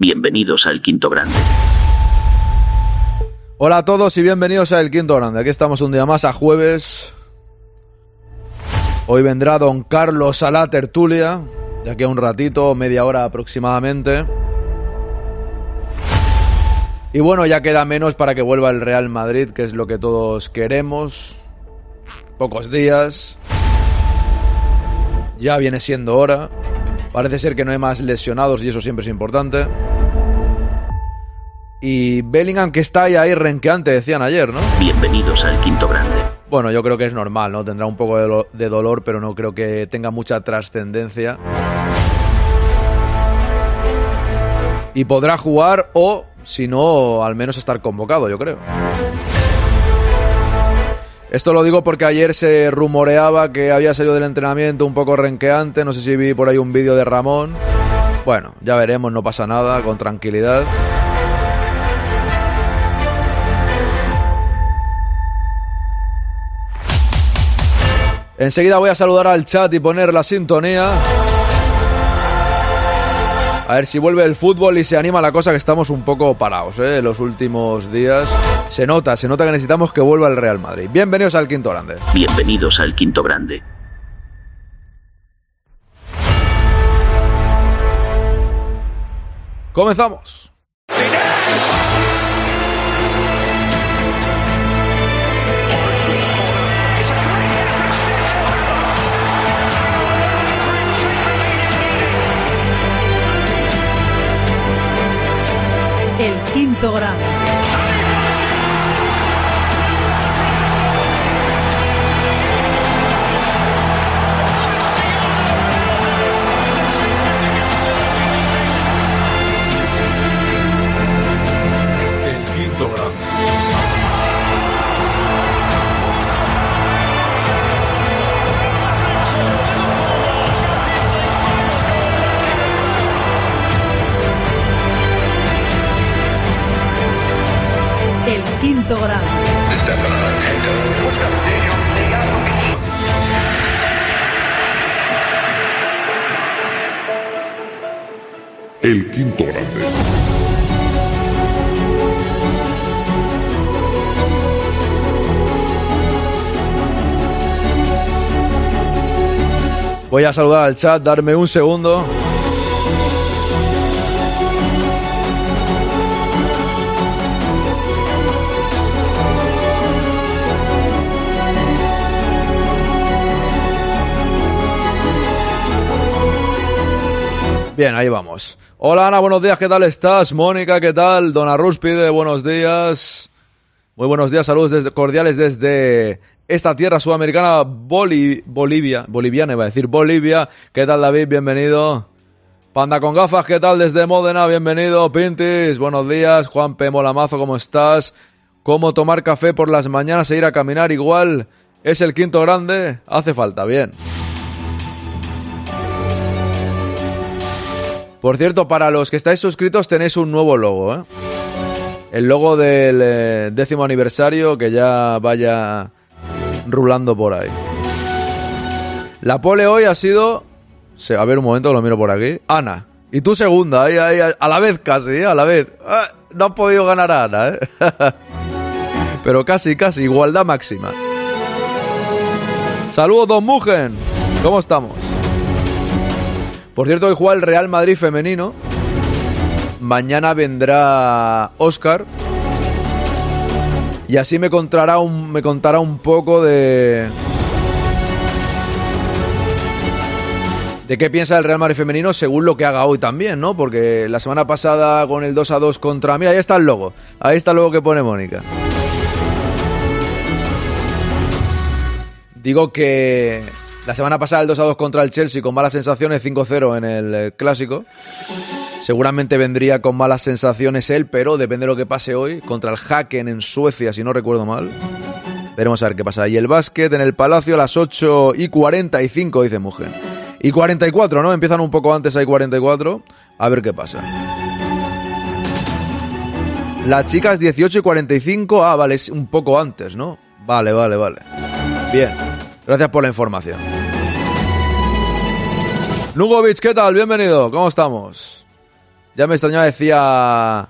Bienvenidos al Quinto Grande. Hola a todos y bienvenidos a El Quinto Grande. Aquí estamos un día más a jueves. Hoy vendrá don Carlos a la tertulia, de aquí a un ratito, media hora aproximadamente. Y bueno, ya queda menos para que vuelva el Real Madrid, que es lo que todos queremos. Pocos días. Ya viene siendo hora. Parece ser que no hay más lesionados y eso siempre es importante. Y Bellingham que está ahí, ahí renqueante, decían ayer, ¿no? Bienvenidos al Quinto Grande. Bueno, yo creo que es normal, ¿no? Tendrá un poco de, de dolor, pero no creo que tenga mucha trascendencia. Y podrá jugar o, si no, al menos estar convocado, yo creo. Esto lo digo porque ayer se rumoreaba que había salido del entrenamiento un poco renqueante. No sé si vi por ahí un vídeo de Ramón. Bueno, ya veremos, no pasa nada, con tranquilidad. Enseguida voy a saludar al chat y poner la sintonía. A ver si vuelve el fútbol y se anima la cosa que estamos un poco parados ¿eh? en los últimos días. Se nota, se nota que necesitamos que vuelva el Real Madrid. Bienvenidos al Quinto Grande. Bienvenidos al Quinto Grande. Comenzamos. Quinto quinto grado. El quinto grande. Voy a saludar al chat, darme un segundo. Bien, ahí vamos. Hola Ana, buenos días, ¿qué tal estás? Mónica, ¿qué tal? Dona Rúspide, buenos días. Muy buenos días, saludos cordiales desde esta tierra sudamericana, Boli- Bolivia, boliviana iba a decir, Bolivia. ¿Qué tal David? Bienvenido. Panda con gafas, ¿qué tal desde Módena? Bienvenido. Pintis, buenos días. Juan P. Molamazo, ¿cómo estás? ¿Cómo tomar café por las mañanas e ir a caminar igual? ¿Es el quinto grande? Hace falta, bien. Por cierto, para los que estáis suscritos tenéis un nuevo logo, ¿eh? El logo del eh, décimo aniversario que ya vaya rulando por ahí. La pole hoy ha sido... A ver un momento, lo miro por aquí. Ana. Y tú segunda, ahí, ahí, a la vez casi, ¿eh? a la vez. Ah, no ha podido ganar a Ana, ¿eh? Pero casi, casi, igualdad máxima. Saludos, Don Mugen. ¿Cómo estamos? Por cierto, hoy juega el Real Madrid femenino. Mañana vendrá Oscar. Y así me contará un, me contará un poco de. de qué piensa el Real Madrid femenino según lo que haga hoy también, ¿no? Porque la semana pasada con el 2 a 2 contra. Mira, ahí está el logo. Ahí está el logo que pone Mónica. Digo que la semana pasada el 2 a 2 contra el Chelsea con malas sensaciones 5-0 en el eh, clásico. Seguramente vendría con malas sensaciones él, pero depende de lo que pase hoy contra el Haken en Suecia, si no recuerdo mal. Veremos a ver qué pasa. Y el básquet en el Palacio a las 8 y 45, dice Mugen. Y 44, ¿no? Empiezan un poco antes, hay 44. A ver qué pasa. Las chicas 18 y 45. Ah, vale, es un poco antes, ¿no? Vale, vale, vale. Bien. Gracias por la información. Nugovic, ¿qué tal? Bienvenido. ¿Cómo estamos? Ya me extrañaba, decía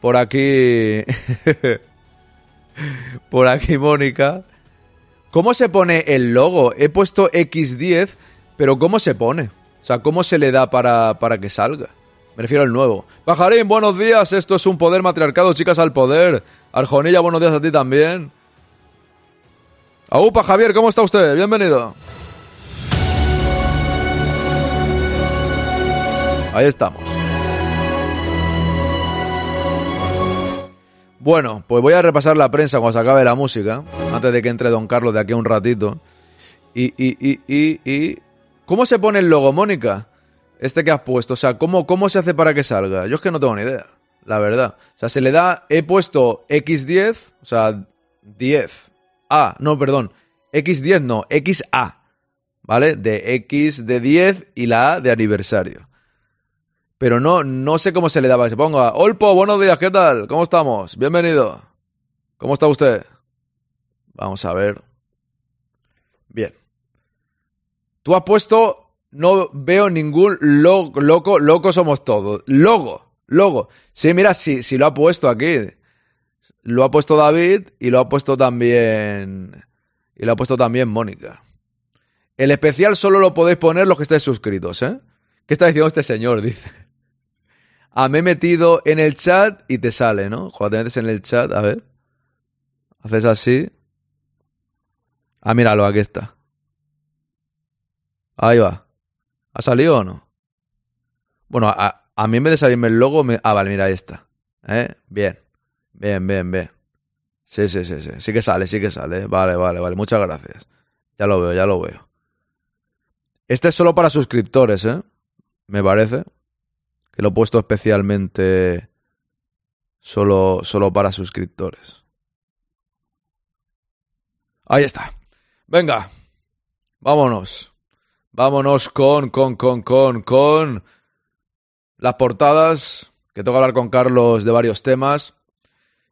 por aquí, por aquí Mónica. ¿Cómo se pone el logo? He puesto X10, pero ¿cómo se pone? O sea, ¿cómo se le da para, para que salga? Me refiero al nuevo. Pajarín, buenos días. Esto es un poder matriarcado, chicas al poder. Arjonilla, buenos días a ti también. Aupa, Javier, ¿cómo está usted? Bienvenido. Ahí estamos. Bueno, pues voy a repasar la prensa cuando se acabe la música, antes de que entre Don Carlos de aquí a un ratito. Y, y, y, y, y... ¿Cómo se pone el logo, Mónica? Este que has puesto. O sea, ¿cómo, ¿cómo se hace para que salga? Yo es que no tengo ni idea, la verdad. O sea, se le da... He puesto X10, o sea, 10. Ah, no, perdón. X10 no, XA. ¿Vale? De X de 10 y la A de aniversario. Pero no, no sé cómo se le daba que se ponga. Olpo, buenos días, ¿qué tal? ¿Cómo estamos? Bienvenido. ¿Cómo está usted? Vamos a ver. Bien. Tú has puesto. No veo ningún logo. Loco, loco somos todos. Logo, logo. Sí, mira, sí, sí lo ha puesto aquí. Lo ha puesto David y lo ha puesto también. Y lo ha puesto también Mónica. El especial solo lo podéis poner los que estéis suscritos, ¿eh? ¿Qué está diciendo este señor? Dice. Ah, me he metido en el chat y te sale, ¿no? Cuando te metes en el chat, a ver. Haces así. Ah, míralo, aquí está. Ahí va. ¿Ha salido o no? Bueno, a, mí en vez de salirme el logo, me... ah, vale, mira, ahí está. ¿Eh? Bien. Bien, bien, bien. Sí, sí, sí, sí. Sí que sale, sí que sale. Vale, vale, vale. Muchas gracias. Ya lo veo, ya lo veo. Este es solo para suscriptores, ¿eh? Me parece. Que lo he puesto especialmente solo, solo para suscriptores. Ahí está. Venga. Vámonos. Vámonos con, con, con, con, con las portadas. Que que hablar con Carlos de varios temas.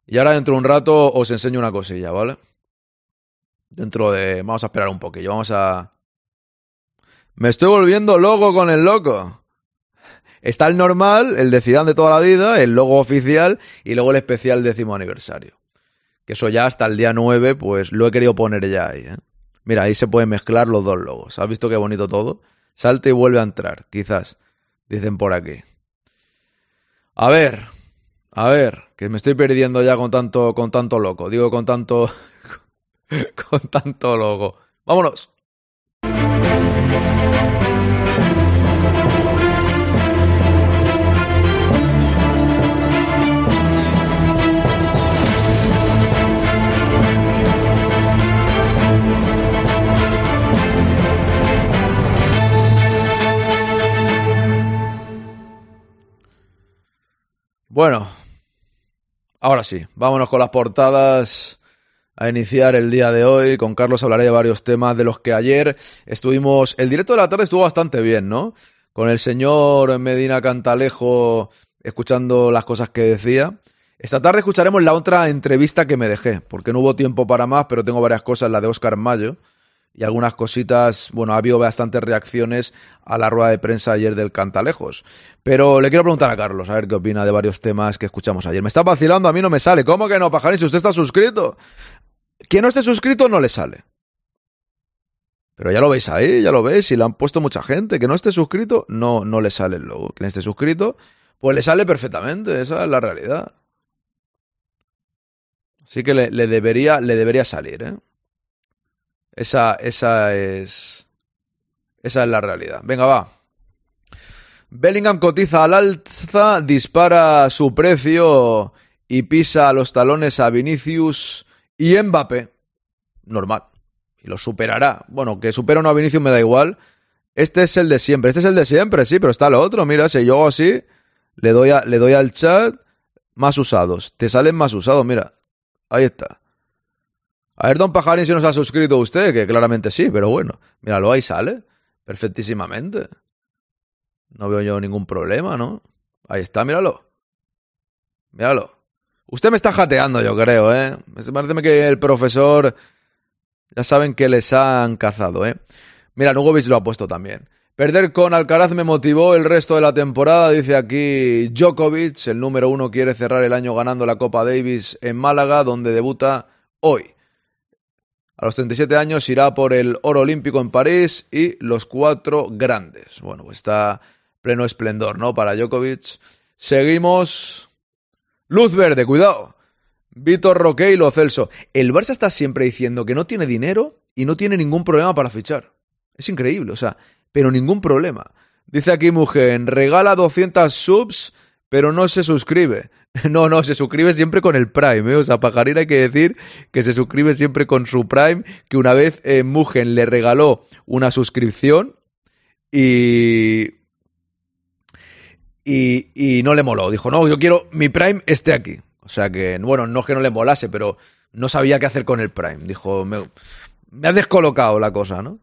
Y ahora dentro de un rato os enseño una cosilla, ¿vale? Dentro de... Vamos a esperar un poquillo. Vamos a... Me estoy volviendo loco con el loco. Está el normal, el de de toda la vida, el logo oficial y luego el especial décimo aniversario. Que eso ya hasta el día 9, pues lo he querido poner ya ahí. ¿eh? Mira, ahí se pueden mezclar los dos logos. ¿Has visto qué bonito todo? Salte y vuelve a entrar, quizás. Dicen por aquí. A ver, a ver, que me estoy perdiendo ya con tanto, con tanto loco. Digo, con tanto, con tanto logo. Vámonos. Bueno, ahora sí, vámonos con las portadas a iniciar el día de hoy. Con Carlos hablaré de varios temas de los que ayer estuvimos. El directo de la tarde estuvo bastante bien, ¿no? Con el señor Medina Cantalejo escuchando las cosas que decía. Esta tarde escucharemos la otra entrevista que me dejé, porque no hubo tiempo para más, pero tengo varias cosas, la de Oscar Mayo y algunas cositas, bueno, ha habido bastantes reacciones a la rueda de prensa ayer del Cantalejos. Pero le quiero preguntar a Carlos, a ver qué opina de varios temas que escuchamos ayer. Me está vacilando, a mí no me sale. ¿Cómo que no, pajarín? Si usted está suscrito. Quien no esté suscrito no le sale. Pero ya lo veis ahí, ya lo veis, y lo han puesto mucha gente. Que no esté suscrito, no, no le sale el logo. Quien esté suscrito, pues le sale perfectamente, esa es la realidad. Así que le, le debería, le debería salir, ¿eh? Esa, esa es. Esa es la realidad. Venga, va. Bellingham cotiza al alza, dispara su precio y pisa los talones a Vinicius y Mbappé. Normal. Y lo superará. Bueno, que supera uno a Vinicius me da igual. Este es el de siempre. Este es el de siempre, sí, pero está lo otro. Mira, si yo hago así, le doy, le doy al chat más usados. Te salen más usados, mira. Ahí está. A ver, don Pajarín, si nos ha suscrito usted, que claramente sí, pero bueno, míralo, ahí sale, perfectísimamente. No veo yo ningún problema, ¿no? Ahí está, míralo. Míralo. Usted me está jateando, yo creo, ¿eh? Parece que el profesor... Ya saben que les han cazado, ¿eh? Mira, Nugovic lo ha puesto también. Perder con Alcaraz me motivó el resto de la temporada, dice aquí Djokovic, el número uno quiere cerrar el año ganando la Copa Davis en Málaga, donde debuta hoy. A los 37 años irá por el oro olímpico en París y los cuatro grandes. Bueno, pues está pleno esplendor, ¿no? Para Djokovic. Seguimos. Luz verde, cuidado. Víctor Roque y Lo Celso. El Barça está siempre diciendo que no tiene dinero y no tiene ningún problema para fichar. Es increíble, o sea, pero ningún problema. Dice aquí Mugen, regala 200 subs, pero no se suscribe. No, no, se suscribe siempre con el Prime. ¿eh? O sea, Pajarina hay que decir que se suscribe siempre con su Prime, que una vez eh, Mugen le regaló una suscripción y... y... No le moló. Dijo, no, yo quiero mi Prime esté aquí. O sea que, bueno, no es que no le molase, pero no sabía qué hacer con el Prime. Dijo, me, me has descolocado la cosa, ¿no?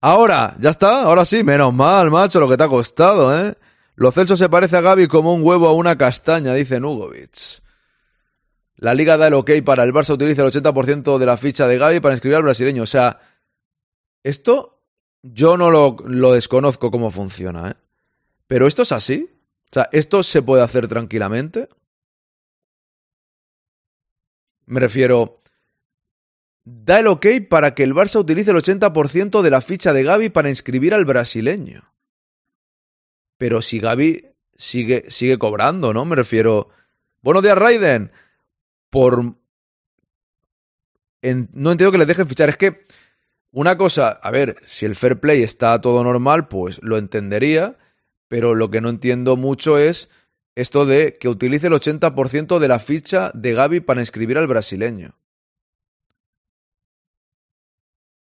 Ahora, ya está, ahora sí, menos mal, macho, lo que te ha costado, ¿eh? Lo Celso se parece a Gaby como un huevo a una castaña, dice Nugovic. La liga da el ok para el Barça utiliza el 80% de la ficha de Gaby para inscribir al brasileño. O sea, esto yo no lo, desconozco cómo funciona, ¿eh? Pero esto es así. O sea, esto se puede hacer tranquilamente. Me refiero, da el ok para que el Barça utilice el 80% de la ficha de Gaby para inscribir al brasileño. Pero si Gaby sigue, sigue cobrando, ¿no? Me refiero. Buenos días, Raiden. Por. En... no entiendo que les dejen fichar. Es que. Una cosa, a ver, si el fair play está todo normal, pues lo entendería. Pero lo que no entiendo mucho es esto de que utilice el 80% de la ficha de Gaby para inscribir al brasileño.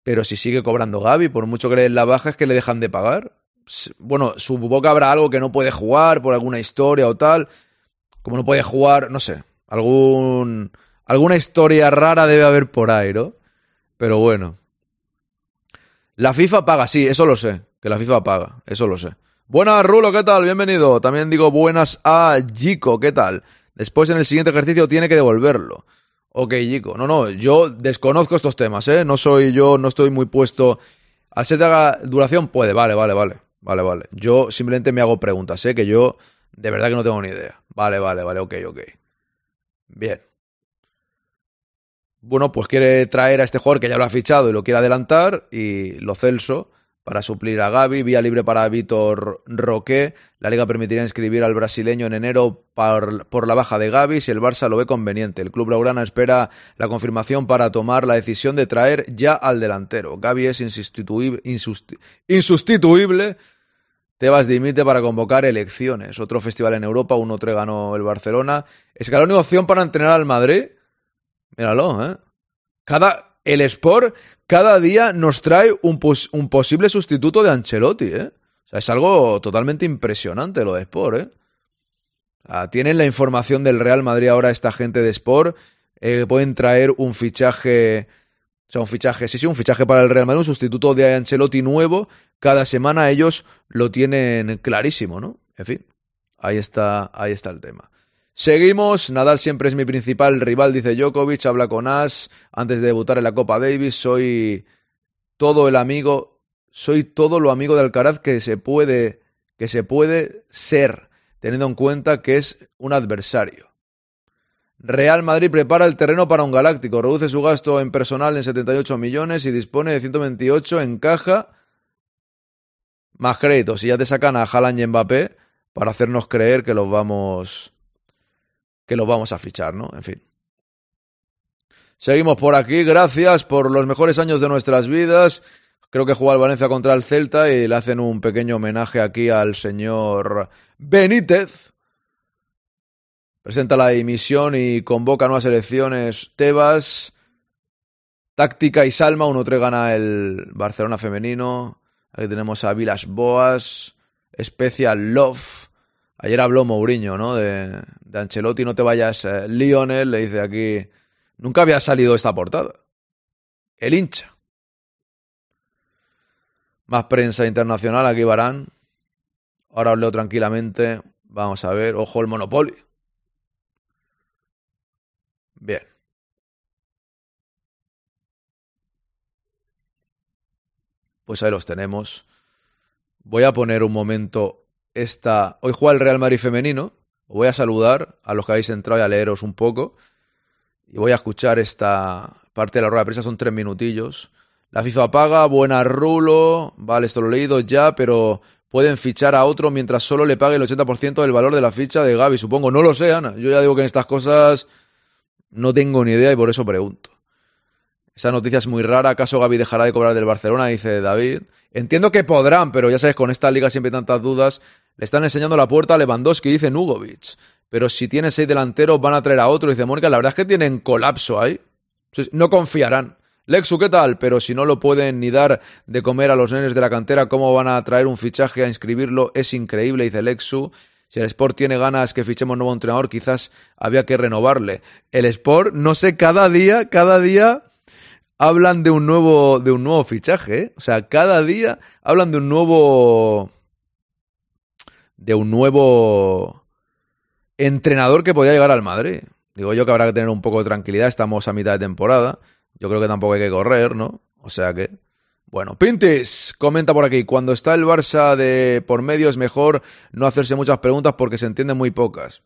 Pero si sigue cobrando Gaby, por mucho que le den la baja, es que le dejan de pagar. Bueno, supongo que habrá algo que no puede jugar por alguna historia o tal. Como no puede jugar, no sé. Algún. Alguna historia rara debe haber por ahí, ¿no? Pero bueno. La FIFA paga, sí, eso lo sé. Que la FIFA paga, eso lo sé. Buenas, Rulo, ¿qué tal? Bienvenido. También digo buenas a Jico, ¿qué tal? Después en el siguiente ejercicio tiene que devolverlo. Ok, Jico. No, no, yo desconozco estos temas, ¿eh? No soy yo, no estoy muy puesto. Al set de duración puede, vale, vale, vale. Vale, vale. Yo simplemente me hago preguntas, ¿eh? Que yo de verdad que no tengo ni idea. Vale, vale, vale, ok, ok. Bien. Bueno, pues quiere traer a este jugador que ya lo ha fichado y lo quiere adelantar y lo Celso para suplir a Gaby, vía libre para Víctor Roque. La liga permitirá inscribir al brasileño en enero por, la baja de Gaby si el Barça lo ve conveniente. El club blaugrana espera la confirmación para tomar la decisión de traer ya al delantero. Gaby es insustituible. Tebas dimite para convocar elecciones. Otro festival en Europa, 1-3 ganó el Barcelona. Es que la única opción para entrenar al Madrid. Míralo, ¿eh? Cada. El Sport cada día nos trae un, pos un posible sustituto de Ancelotti, ¿eh? O sea, es algo totalmente impresionante lo de Sport, ¿eh? Tienen la información del Real Madrid ahora esta gente de Sport. Eh, pueden traer un fichaje. O sea, un fichaje, sí, sí, un fichaje para el Real Madrid, un sustituto de Ancelotti nuevo. Cada semana ellos lo tienen clarísimo, ¿no? En fin, ahí está, ahí está el tema. Seguimos, Nadal siempre es mi principal rival, dice Djokovic, habla con As antes de debutar en la Copa Davis, soy todo el amigo, soy todo lo amigo de Alcaraz que se puede que se puede ser, teniendo en cuenta que es un adversario. Real Madrid prepara el terreno para un galáctico, reduce su gasto en personal en 78 millones y dispone de 128 en caja más créditos. Y ya te sacan a Haaland y Mbappé para hacernos creer que los vamos que lo vamos a fichar, ¿no? En fin. Seguimos por aquí, gracias por los mejores años de nuestras vidas. Creo que juega el Valencia contra el Celta y le hacen un pequeño homenaje aquí al señor Benítez. Presenta la emisión y convoca nuevas elecciones Tebas. Táctica y Salma, 1-3 gana el Barcelona femenino. Aquí tenemos a Vilas Boas, Special Love. Ayer habló Mourinho, ¿no? De, de Ancelotti, no te vayas. Eh, Lionel le dice aquí. Nunca había salido esta portada. El hincha. Más prensa internacional, aquí Barán. Ahora os tranquilamente. Vamos a ver. Ojo el Monopoly. Bien. Pues ahí los tenemos. voy a poner un momento esta... Hoy juega el Real Madrid femenino. Voy a saludar a los que habéis entrado y a leeros un poco. Y voy a escuchar esta parte de la rueda de prensa, son tres minutillos. La FIFA paga, buena rulo, vale, esto lo he leído ya, pero pueden fichar a otro mientras solo le pague el 80% del valor de la ficha de Gaby, supongo. No lo sé, Ana. Yo ya digo que en estas cosas no tengo ni idea y por eso pregunto. Esa noticia es muy rara. ¿Acaso Gaby dejará de cobrar del Barcelona? Dice David. Entiendo que podrán, pero ya sabes, con esta liga siempre hay tantas dudas. Le están enseñando la puerta a Lewandowski, dice Nugovic. Pero si tiene seis delanteros, van a traer a otro. Dice Mónica, la verdad es que tienen colapso ahí. No confiarán. Lexu, ¿qué tal? Pero si no lo pueden ni dar de comer a los nenes de la cantera, ¿cómo van a traer un fichaje a inscribirlo? Es increíble, dice Lexu. Si el Sport tiene ganas que fichemos nuevo entrenador, quizás había que renovarle. El Sport, no sé, cada día, cada día hablan de un nuevo, de un nuevo fichaje. ¿eh? O sea, cada día hablan de un nuevo. de un nuevo entrenador que podía llegar al Madrid. Digo yo que habrá que tener un poco de tranquilidad. Estamos a mitad de temporada. Yo creo que tampoco hay que correr, ¿no? O sea que. Bueno, Pintis comenta por aquí, cuando está el Barça de por medio es mejor no hacerse muchas preguntas porque se entienden muy pocas.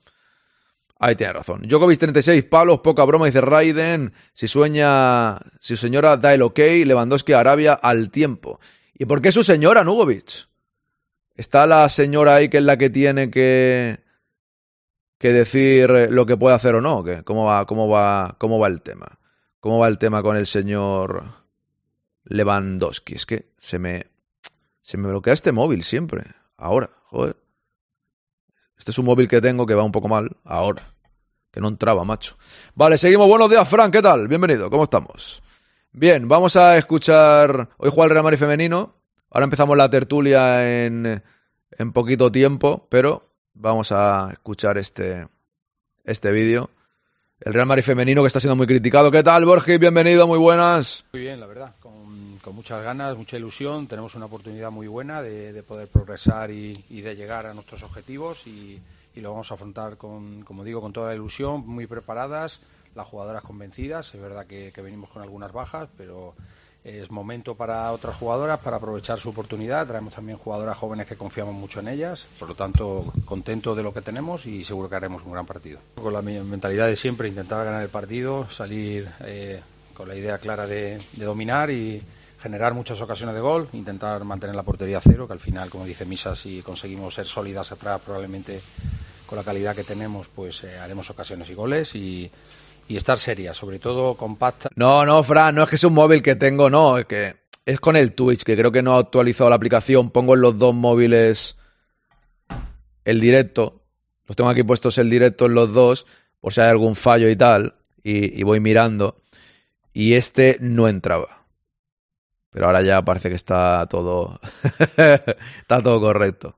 Ahí tiene razón. Djokovic 36 palos, poca broma, dice Raiden. Si sueña, si su señora da el ok, Lewandowski Arabia al tiempo. ¿Y por qué su señora, Nugovic? Está la señora ahí que es la que tiene que, que decir lo que puede hacer o no. ¿Cómo va, cómo va, cómo va el tema? ¿Cómo va el tema con el señor Lewandowski? Es que se me, se me bloquea este móvil siempre. Ahora, joder. Este es un móvil que tengo que va un poco mal. Ahora. Que no entraba, macho. Vale, seguimos. Buenos días, Frank. ¿Qué tal? Bienvenido. ¿Cómo estamos? Bien, vamos a escuchar. Hoy juega el Real Madrid femenino. Ahora empezamos la tertulia en, en poquito tiempo, pero vamos a escuchar este, este vídeo el Real Madrid femenino que está siendo muy criticado. ¿Qué tal, Borges? Bienvenido, muy buenas. Muy bien, la verdad, con, muchas ganas, mucha ilusión. Tenemos una oportunidad muy buena de, de poder progresar y, y, de llegar a nuestros objetivos y, y, lo vamos a afrontar, con, como digo, con toda la ilusión, muy preparadas, las jugadoras convencidas. Es verdad que, que venimos con algunas bajas, pero es momento para otras jugadoras para aprovechar su oportunidad. Traemos también jugadoras jóvenes que confiamos mucho en ellas. Por lo tanto, contento de lo que tenemos y seguro que haremos un gran partido. Con la mentalidad de siempre, intentar ganar el partido, salir eh, con la idea clara de, de, dominar y generar muchas ocasiones de gol, intentar mantener la portería cero, que al final, como dice Misa, si conseguimos ser sólidas atrás, probablemente con la calidad que tenemos, pues eh, haremos ocasiones y goles y y estar seria, sobre todo compacta. No, no, Fran, no es que es un móvil que tengo, no, es que es con el Twitch, que creo que no ha actualizado la aplicación. Pongo en los dos móviles el directo. Los tengo aquí puestos el directo en los dos, por si hay algún fallo y tal. Y voy mirando. Y este no entraba. Pero ahora ya parece que está todo. está todo correcto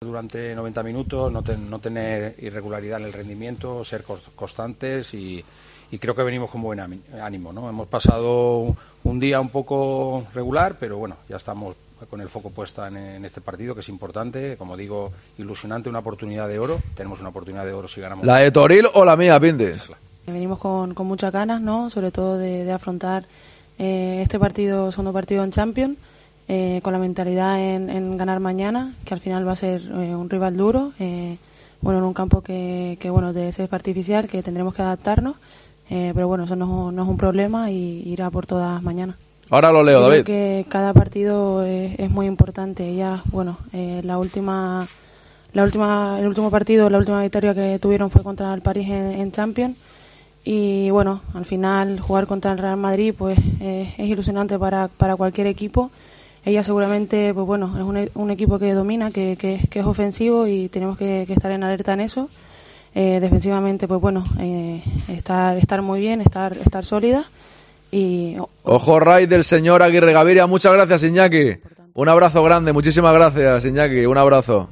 durante 90 minutos, no, ten, no, tener irregularidad en el rendimiento, ser constantes y, y, creo que venimos con buen ánimo. ¿no? Hemos pasado un día un poco regular, pero bueno, ya estamos con el foco puesto en, en, este partido, que es importante, como digo, ilusionante, una oportunidad de oro. Tenemos una oportunidad de oro si ganamos. ¿La de Toril o la mía, Pindes? Venimos con, con muchas ganas, ¿no? sobre todo de, de afrontar eh, este partido, segundo partido en Champions eh, con la mentalidad en, en, ganar mañana, que al final va a ser eh, un rival duro, eh, bueno, en un campo que, que, bueno, de ser artificial, que tendremos que adaptarnos, eh, pero bueno, eso no, no, es un problema y irá por todas mañana. Ahora lo leo, Creo David. que cada partido es, es muy importante. Ya, bueno, eh, la última, la última, el último partido, la última victoria que tuvieron fue contra el París en, en Champions y bueno, al final jugar contra el Real Madrid pues eh, es ilusionante para, para cualquier equipo ella seguramente, pues bueno, es un, un equipo que domina, que, que, que, es ofensivo y tenemos que, que estar en alerta en eso. Eh, defensivamente, pues bueno, eh, estar, estar muy bien, estar, estar sólida. Y... Ojo, Ray del señor Aguirre Gaviria. Muchas gracias, Iñaki. Un abrazo grande. Muchísimas gracias, Iñaki. Un abrazo.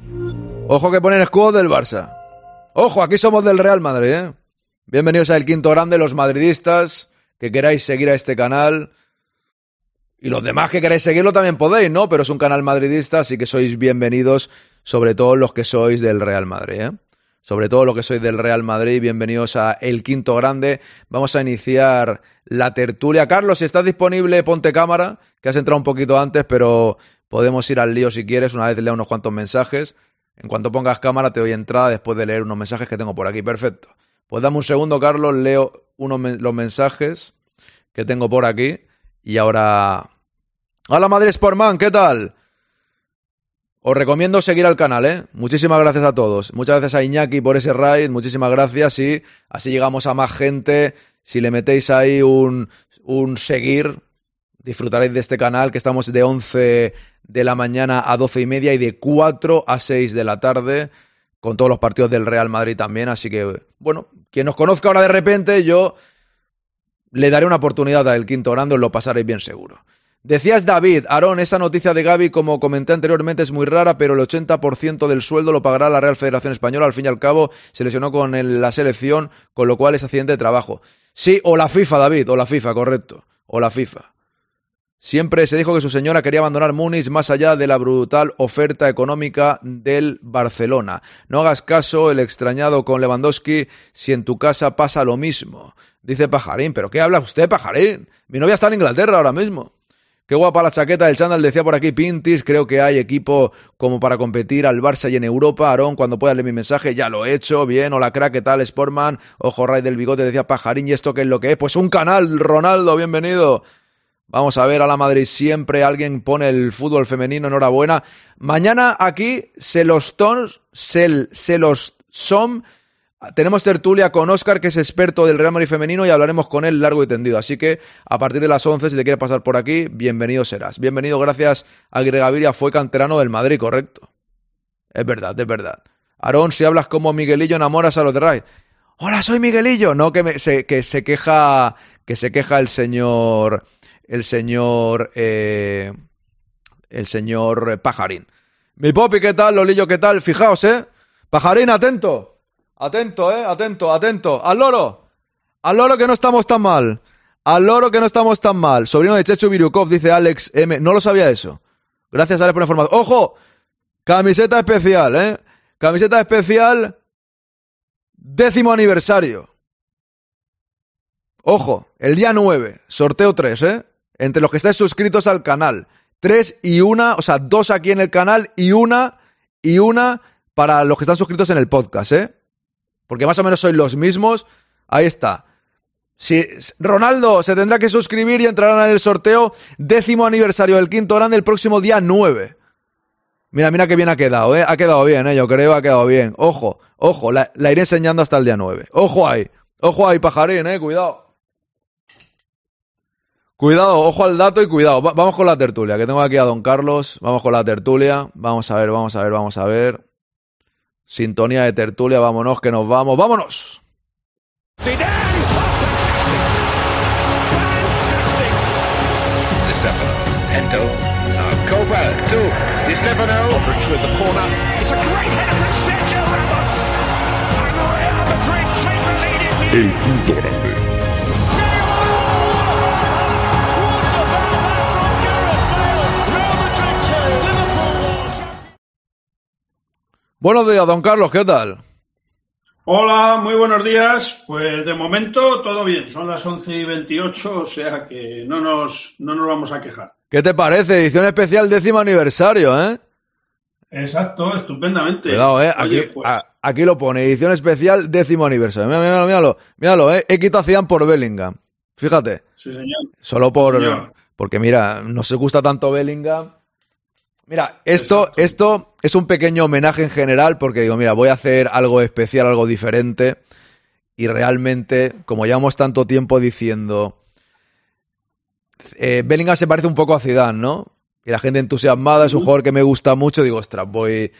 Ojo que ponen escudo del Barça. Ojo, aquí somos del Real Madrid, ¿eh? Bienvenidos a El Quinto Grande, los madridistas que queráis seguir a este canal. Y los demás que queréis seguirlo también podéis, ¿no? Pero es un canal madridista, así que sois bienvenidos, sobre todo los que sois del Real Madrid, ¿eh? sobre todo lo que sois del Real Madrid, bienvenidos a El Quinto Grande. Vamos a iniciar la tertulia. Carlos, si estás disponible, ponte cámara, que has entrado un poquito antes, pero podemos ir al lío si quieres, una vez lea unos cuantos mensajes. En cuanto pongas cámara, te doy entrada después de leer unos mensajes que tengo por aquí. Perfecto. Pues dame un segundo, Carlos, leo unos los mensajes que tengo por aquí. Y ahora. Hola Madrid Sportman, ¿qué tal? Os recomiendo seguir al canal, ¿eh? Muchísimas gracias a todos. Muchas gracias a Iñaki por ese raid. Muchísimas gracias y así llegamos a más gente. Si le metéis ahí un, un seguir, disfrutaréis de este canal que estamos de 11 de la mañana a 12 y media y de 4 a 6 de la tarde con todos los partidos del Real Madrid también. Así que, bueno, quien nos conozca ahora de repente, yo le daré una oportunidad al quinto grande, lo pasaréis bien seguro. Decías David, Aarón, esa noticia de Gaby, como comenté anteriormente, es muy rara, pero el 80% del sueldo lo pagará la Real Federación Española. Al fin y al cabo, se lesionó con la selección, con lo cual es accidente de trabajo. Sí, o la FIFA, David, o la FIFA, correcto. O la FIFA. Siempre se dijo que su señora quería abandonar Múnich más allá de la brutal oferta económica del Barcelona. No hagas caso, el extrañado con Lewandowski, si en tu casa pasa lo mismo. Dice Pajarín, ¿pero qué habla usted, Pajarín? Mi novia está en Inglaterra ahora mismo. Qué guapa la chaqueta del chándal, decía por aquí Pintis. Creo que hay equipo como para competir al Barça y en Europa. Aarón, cuando puedas leer mi mensaje, ya lo he hecho. Bien, hola crack, ¿qué tal? Sportman, ojo Ray del bigote, decía Pajarín. ¿Y esto qué es lo que es? Pues un canal, Ronaldo, bienvenido. Vamos a ver a la Madrid siempre. Alguien pone el fútbol femenino, enhorabuena. Mañana aquí se los tons, se, los son. Tenemos tertulia con Oscar, que es experto del Real Madrid femenino, y hablaremos con él largo y tendido. Así que a partir de las 11, si te quieres pasar por aquí, bienvenido serás. Bienvenido, gracias a Gregaviria, fue canterano del Madrid, correcto. Es verdad, es verdad. Aarón, si hablas como Miguelillo, enamoras a los de. Hola, soy Miguelillo. No, que se queja, que se queja el señor, el señor, eh, el señor eh, Pajarín. Mi popi, ¿qué tal? Lolillo, ¿qué tal? Fijaos, ¿eh? Pajarín, atento. Atento, ¿eh? Atento, atento. Al loro. Al loro que no estamos tan mal. Al loro que no estamos tan mal. Sobrino de Checho Virukov, dice Alex M. No lo sabía eso. Gracias, Alex, por la información. ¡Ojo! Camiseta especial, ¿eh? Camiseta especial. Décimo aniversario. Ojo, el día 9, sorteo 3, ¿eh? Entre los que estáis suscritos al canal. 3 y una, o sea, dos aquí en el canal y una, y una para los que están suscritos en el podcast, ¿eh? Porque más o menos sois los mismos. Ahí está. Si, Ronaldo se tendrá que suscribir y entrarán en el sorteo décimo aniversario del quinto grande el próximo día 9. Mira, mira qué bien ha quedado, ¿eh? Ha quedado bien, ¿eh? Yo creo ha quedado bien. Ojo, ojo, la, la iré enseñando hasta el día 9. Ojo ahí, ojo ahí, pajarín, ¿eh? Cuidado. Cuidado, ojo al dato y cuidado. Va- vamos con la tertulia, que tengo aquí a don Carlos. Vamos con la tertulia. Vamos a ver, vamos a ver, vamos a ver. Sintonía de tertulia, vámonos, que nos vamos. ¡Vámonos! Endo. Buenos días, don Carlos, ¿qué tal? Hola, muy buenos días. Pues de momento todo bien, son las 11 y 28, o sea que no nos, no nos vamos a quejar. ¿Qué te parece? Edición especial décimo aniversario, ¿eh? Exacto, estupendamente. Cuidado, ¿eh? Aquí, pues, a- aquí lo pone, edición especial décimo aniversario. Mira, míralo, míralo, míralo, ¿eh? He quitado a Zidane por Bellingham. Fíjate, sí, señor. solo por... Señor. Porque mira, no se gusta tanto Bellingham. Mira, esto, Exacto. esto es un pequeño homenaje en general porque digo, mira, voy a hacer algo especial, algo diferente. Y realmente, como llevamos tanto tiempo diciendo, eh, Bellingham se parece un poco a Zidane, ¿no? Y la gente entusiasmada, es un jugador que me gusta mucho. Digo, ostras, voy,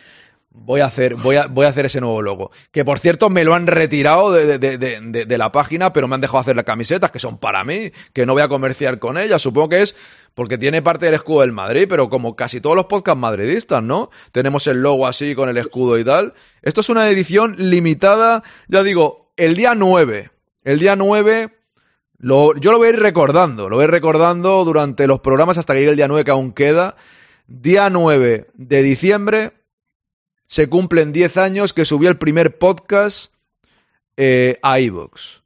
voy, a hacer, voy, a, voy a hacer ese nuevo logo. Que por cierto, me lo han retirado de, de- de- de- la página, pero me han dejado hacer las camisetas que son para mí, que no voy a comerciar con ellas. Supongo que es porque tiene parte del escudo del Madrid, pero como casi todos los podcasts madridistas, ¿no? Tenemos el logo así con el escudo y tal. Esto es una edición limitada, ya digo, el día 9. El día 9 lo- yo lo voy a ir recordando, lo voy a ir recordando durante los programas hasta que llegue el día 9 que aún queda. Día 9 de diciembre, se cumplen 10 años que subí el primer podcast eh, a iVoox.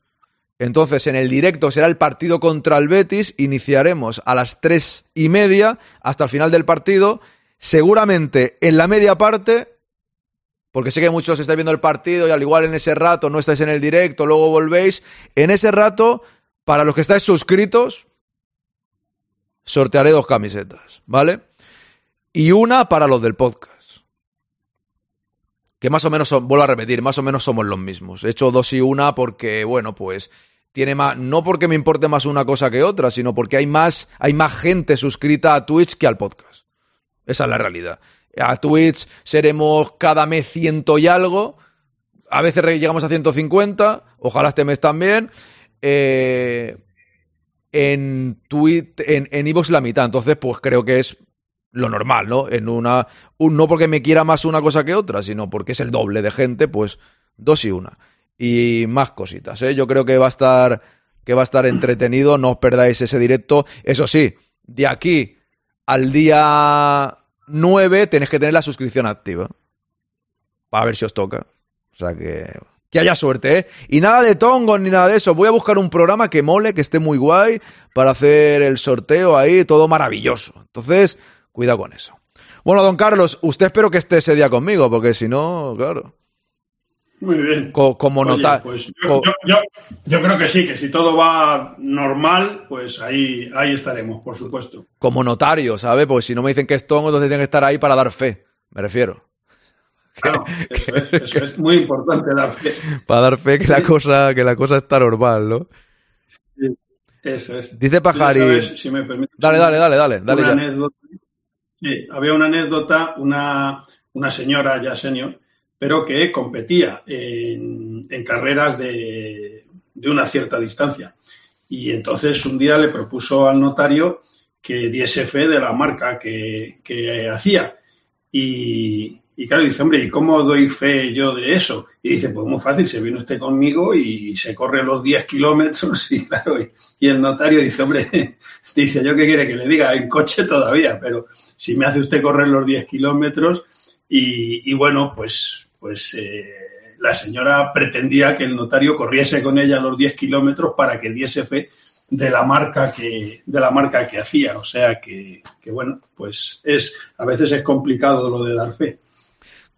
Entonces, en el directo será el partido contra el Betis. Iniciaremos a las tres y media hasta el final del partido. Seguramente en la media parte, porque sé que muchos estáis viendo el partido y al igual en ese rato no estáis en el directo, luego volvéis. En ese rato, para los que estáis suscritos, sortearé dos camisetas, ¿vale? Y una para los del podcast. Que más o menos vuelvo a repetir, más o menos somos los mismos. He hecho dos y una porque, bueno, pues tiene más, no porque me importe más una cosa que otra, sino porque hay más, hay más gente suscrita a Twitch que al podcast. Esa es la realidad. A Twitch seremos cada mes ciento y algo. A veces llegamos a 150. Ojalá este mes también. Eh, en Twitch, en, en la mitad. Entonces, pues creo que es lo normal, ¿no? En una. Un, no porque me quiera más una cosa que otra, sino porque es el doble de gente, pues dos y una y más cositas. ¿eh? Yo creo que va a estar que va a estar entretenido, no os perdáis ese directo. Eso sí, de aquí al día 9 tenéis que tener la suscripción activa. Para ver si os toca. O sea que que haya suerte, ¿eh? Y nada de tongos ni nada de eso. Voy a buscar un programa que mole, que esté muy guay, para hacer el sorteo ahí, todo maravilloso. Entonces, cuidado con eso. Bueno, don Carlos, usted espero que esté ese día conmigo, porque si no, claro. Muy bien. como nota. Pues yo, yo, creo que sí, que si todo va normal, pues ahí, ahí estaremos, por supuesto. Como notario, ¿sabe? Pues si no me dicen que es tongo, entonces tienen que estar ahí para dar fe, me refiero. Claro, eso es, eso es muy importante dar fe. Para dar fe que la cosa, que la cosa está normal, ¿no? Sí, eso es. Dice Pajarín. Si me permite, dale, dale, dale, dale, dale. Una anécdota. Había una anécdota, una, una señora ya senior pero que competía en, carreras de, una cierta distancia. Y entonces un día le propuso al notario que diese fe de la marca que, hacía. Y, claro, dice, hombre, ¿y cómo doy fe yo de eso? Y dice, pues muy fácil, se viene usted conmigo y se corre los 10 kilómetros y claro, y el notario dice, hombre, dice, ¿yo qué quiere que le diga? En coche todavía, pero si me hace usted correr los 10 kilómetros y, y bueno, pues pues eh, la señora pretendía que el notario corriese con ella los 10 kilómetros para que diese fe de la marca que de la marca que hacía o sea que, bueno pues es a veces es complicado lo de dar fe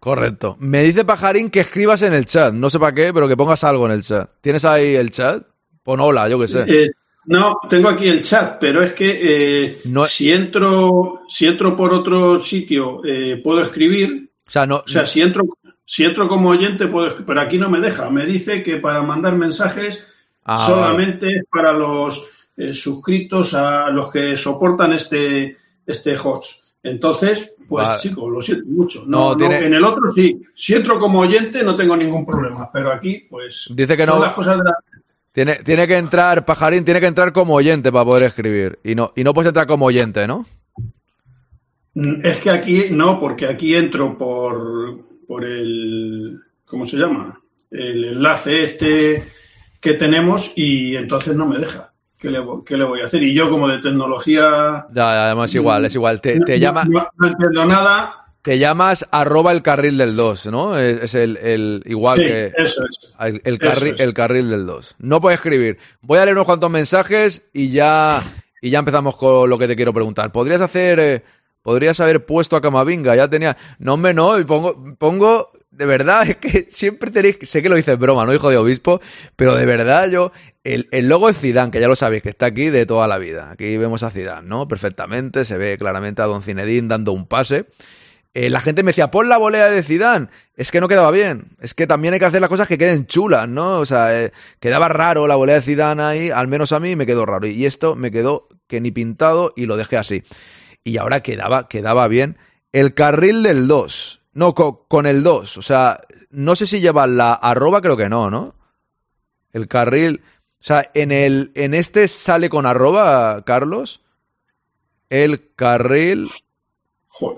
correcto. Me dice pajarín que escribas en el chat. No sé para qué pero que pongas algo en el chat. Tienes ahí el chat pon hola yo qué sé. Eh, no tengo aquí el chat pero es que eh, no... si entro si entro por otro sitio puedo escribir. O sea no o sea si entro si entro como oyente, puedo, pero aquí no me deja. Me dice que para mandar mensajes ah, solamente es para los eh, suscritos a los que soportan este, este host. Entonces, pues chicos, lo siento mucho. No, en el otro sí. Si entro como oyente no tengo ningún problema, pero aquí, pues. Dice que no. Las cosas de la... Tiene, tiene que entrar, Pajarín, tiene que entrar como oyente para poder escribir. Y no, y no puedes entrar como oyente, ¿no? Mm, es que aquí no, porque aquí entro por, por el, ¿cómo se llama? El enlace este que tenemos y entonces no me deja. ¿Qué le, voy a hacer? Y yo como de tecnología... Ya, además es igual, es igual. Te, te llama... No, entiendo nada. Te llamas arroba el carril del 2, ¿no? Es, el, el, igual que... Eso es. El, carril, el carril del 2. No puedes escribir. Voy a leer unos cuantos mensajes y ya, y ya empezamos con lo que te quiero preguntar. ¿Podrías hacer... Eh, Podrías haber puesto a Camavinga, ya tenía. No, hombre, no, y pongo, pongo. De verdad, es que siempre tenéis. Sé que lo dices broma, ¿no, hijo de obispo? Pero de verdad, yo. El, el logo de Zidane, que ya lo sabéis, que está aquí de toda la vida. Aquí vemos a Zidane, ¿no? Perfectamente. Se ve claramente a Don Zinedine dando un pase. Eh, la gente me decía, pon la volea de Zidane. Es que no quedaba bien. Es que también hay que hacer las cosas que queden chulas, ¿no? O sea, eh, quedaba raro la volea de Zidane ahí. Al menos a mí me quedó raro. Y esto me quedó que ni pintado y lo dejé así y ahora quedaba, quedaba bien. El carril del 2. No, con, el 2. O sea, no sé si lleva la arroba, creo que no, ¿no? El carril. O sea, en, el, en este sale con arroba, Carlos. El carril.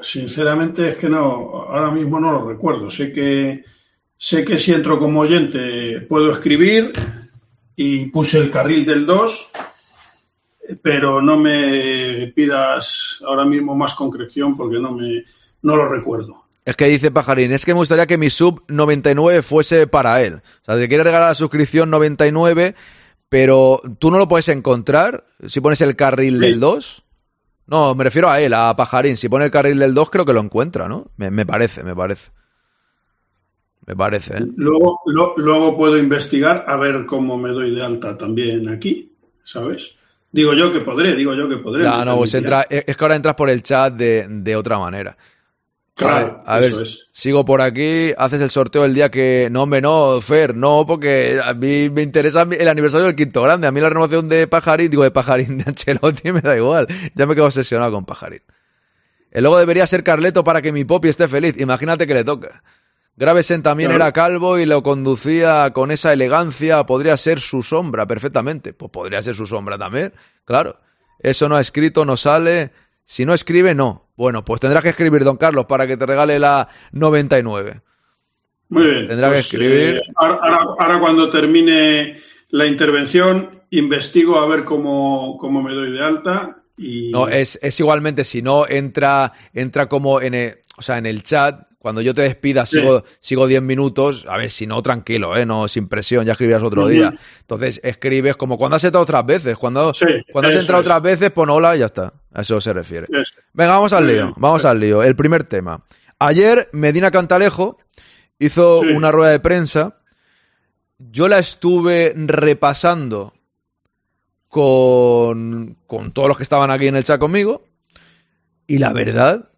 sinceramente es que no, ahora mismo no lo recuerdo. Sé que, sé que si entro como oyente puedo escribir y puse el carril del 2 pero no me pidas ahora mismo más concreción porque no me no lo recuerdo. Es que dice Pajarín, es que me gustaría que mi sub 99 fuese para él. O sea, te quiere regalar la suscripción 99, pero tú no lo puedes encontrar si pones el carril Sí. del 2. No, me refiero a él, a Pajarín. Si pone el carril del 2, creo que lo encuentra, ¿no? Me, me parece, me parece. Me parece, ¿eh? Luego, lo- luego puedo investigar a ver cómo me doy de alta también aquí, ¿sabes? Digo yo que podré, digo yo que podré. Ya, no, pues entra, es que ahora entras por el chat de, de otra manera. Claro, a ver, eso es. sigo por aquí, haces el sorteo el día que... No, hombre, no, Fer, no, porque a mí me interesa el aniversario del quinto grande. A mí la renovación de Pajarín, digo, de Pajarín, de Ancelotti, me da igual. Ya me quedo obsesionado con Pajarín. El logo debería ser Carleto para que mi Popi esté feliz. Imagínate que le toca. Gravesen también Claro. era calvo y lo conducía con esa elegancia. Podría ser su sombra perfectamente. Pues podría ser su sombra también. Claro. Eso no ha escrito, no sale. Si no escribe, no. Bueno, pues tendrás que escribir, don Carlos, para que te regale la 99. Muy bien. Tendrá que escribir. eh, ahora, cuando termine la intervención, investigo a ver cómo, cómo me doy de alta y... No, es, es igualmente, si no entra, entra como en el, o sea, en el chat. Cuando yo te despida, Sí. sigo, sigo 10 minutos. A ver, si no, tranquilo, ¿eh? No, sin presión, ya escribirás otro día. Entonces, escribes como cuando has entrado otras veces. Cuando, Sí, cuando has entrado es. otras veces, pon hola y ya está. A eso se refiere. Venga, vamos al lío. Vamos al lío. El primer tema. Ayer, Medina Cantalejo hizo Sí. una rueda de prensa. Yo la estuve repasando con, con todos los que estaban aquí en el chat conmigo. Y la verdad,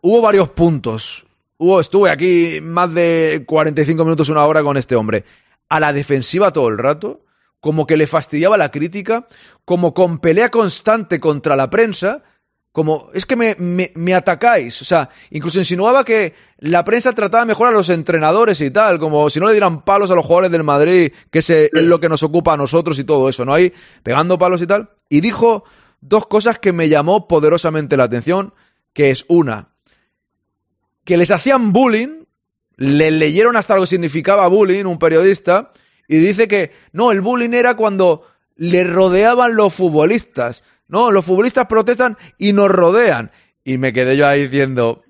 hubo varios puntos. Hubo, estuve aquí más de 45 minutos, una hora con este hombre. A la defensiva todo el rato, como que le fastidiaba la crítica, como con pelea constante contra la prensa, como es que me, me- me atacáis. O sea, incluso insinuaba que la prensa trataba mejor a los entrenadores y tal, como si no le dieran palos a los jugadores del Madrid, que es lo que nos ocupa a nosotros y todo eso, ¿no? Ahí pegando palos y tal. Y dijo dos cosas que me llamó poderosamente la atención, que es una, que les hacían bullying, le leyeron hasta lo que significaba bullying, un periodista, y dice que no, el bullying era cuando le rodeaban los futbolistas. No, los futbolistas protestan y nos rodean. Y me quedé yo ahí diciendo.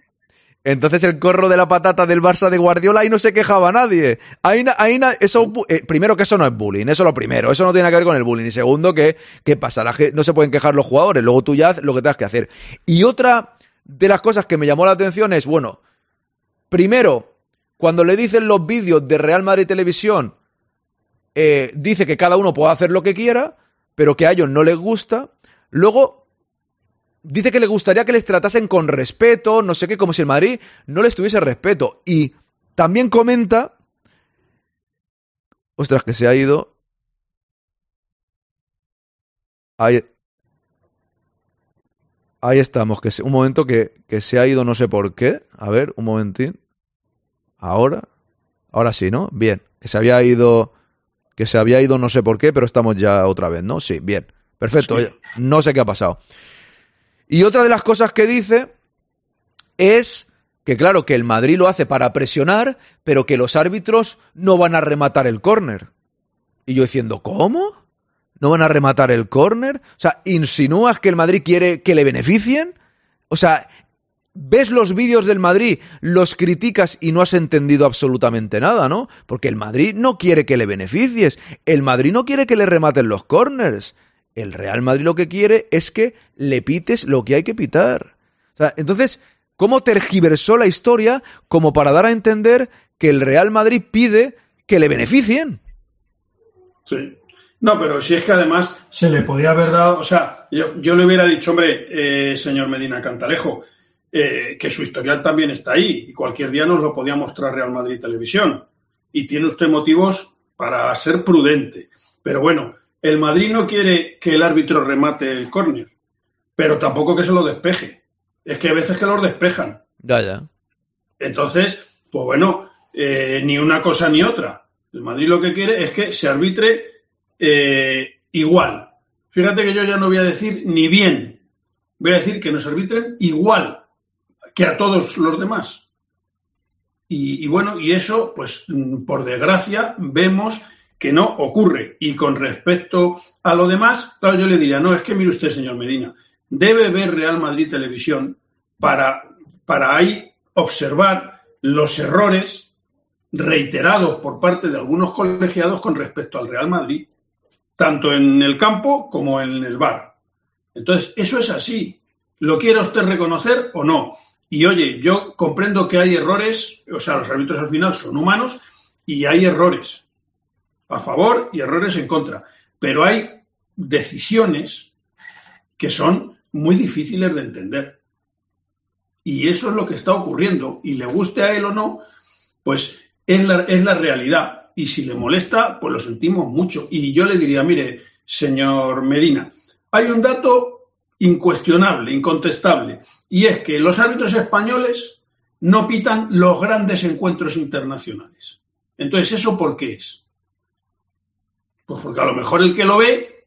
Entonces el corro de la patata del Barça de Guardiola ahí no se quejaba nadie. Ahí, ahí eso, bu- eh, primero que eso no es bullying, eso es lo primero, eso no tiene que ver con el bullying. Y segundo que, ¿qué pasa? La no se pueden quejar los jugadores, luego tú ya lo que tengas que hacer. Y otra de las cosas que me llamó la atención es, bueno, primero, cuando le dicen los vídeos de Real Madrid Televisión, eh, dice que cada uno puede hacer lo que quiera, pero que a ellos no les gusta. Luego dice que le gustaría que les tratasen con respeto, no sé qué, como si el Madrid no les tuviese respeto. Y también comenta. Ostras, que se ha ido. Ahí. Ahí estamos, que un momento que, que se ha ido, no sé por qué. A ver, un momentín. Ahora. Ahora sí, ¿no? Bien. Que se había ido. Que se había ido, no sé por qué, pero estamos ya otra vez, ¿no? Sí, bien. Perfecto. Sí. No sé qué ha pasado. Y otra de las cosas que dice es que, claro, que el Madrid lo hace para presionar, pero que los árbitros no van a rematar el córner. Y yo diciendo, ¿cómo? ¿No van a rematar el córner? O sea, ¿insinúas que el Madrid quiere que le beneficien? O sea, ves los vídeos del Madrid, los criticas y no has entendido absolutamente nada, ¿no? Porque el Madrid no quiere que le beneficies, el Madrid no quiere que le rematen los corners. El Real Madrid lo que quiere es que le pites lo que hay que pitar. O sea, entonces, ¿cómo tergiversó la historia como para dar a entender que el Real Madrid pide que le beneficien? Sí. No, pero si es que además se le podía haber dado, o sea, yo, yo le hubiera dicho, hombre, eh, señor Medina Cantalejo, eh, que su historial también está ahí y cualquier día nos lo podía mostrar Real Madrid Televisión. Y tiene usted motivos para ser prudente. Pero bueno, el Madrid no quiere que el árbitro remate el córner, pero tampoco que se lo despeje. Es que hay veces que los despejan. Ya, ya. Entonces, pues bueno, eh, ni una cosa ni otra. El Madrid lo que quiere es que se arbitre eh, igual. Fíjate que yo ya no voy a decir ni bien, voy a decir que nos arbitren igual que a todos los demás. Y, bueno, y eso, pues mm, por desgracia, vemos que no ocurre. Y con respecto a lo demás, claro, yo le diría, no, es que mire usted, señor Medina, debe ver Real Madrid Televisión para, para ahí observar los errores reiterados por parte de algunos colegiados con respecto al Real Madrid, tanto en el campo como en el bar. Entonces, eso es así. ¿Lo quiere usted reconocer o no? Y oye, yo comprendo que hay errores, o sea, los árbitros al final son humanos y hay errores a favor y errores en contra, pero hay decisiones que son muy difíciles de entender. Y eso es lo que está ocurriendo. Y le guste a él o no, pues es la, es la realidad. Y si le molesta, pues lo sentimos mucho. Y yo le diría, mire, señor Medina, hay un dato incuestionable, incontestable, y es que los árbitros españoles no pitan los grandes encuentros internacionales. Entonces, ¿eso por qué es? Pues porque a lo mejor el que lo ve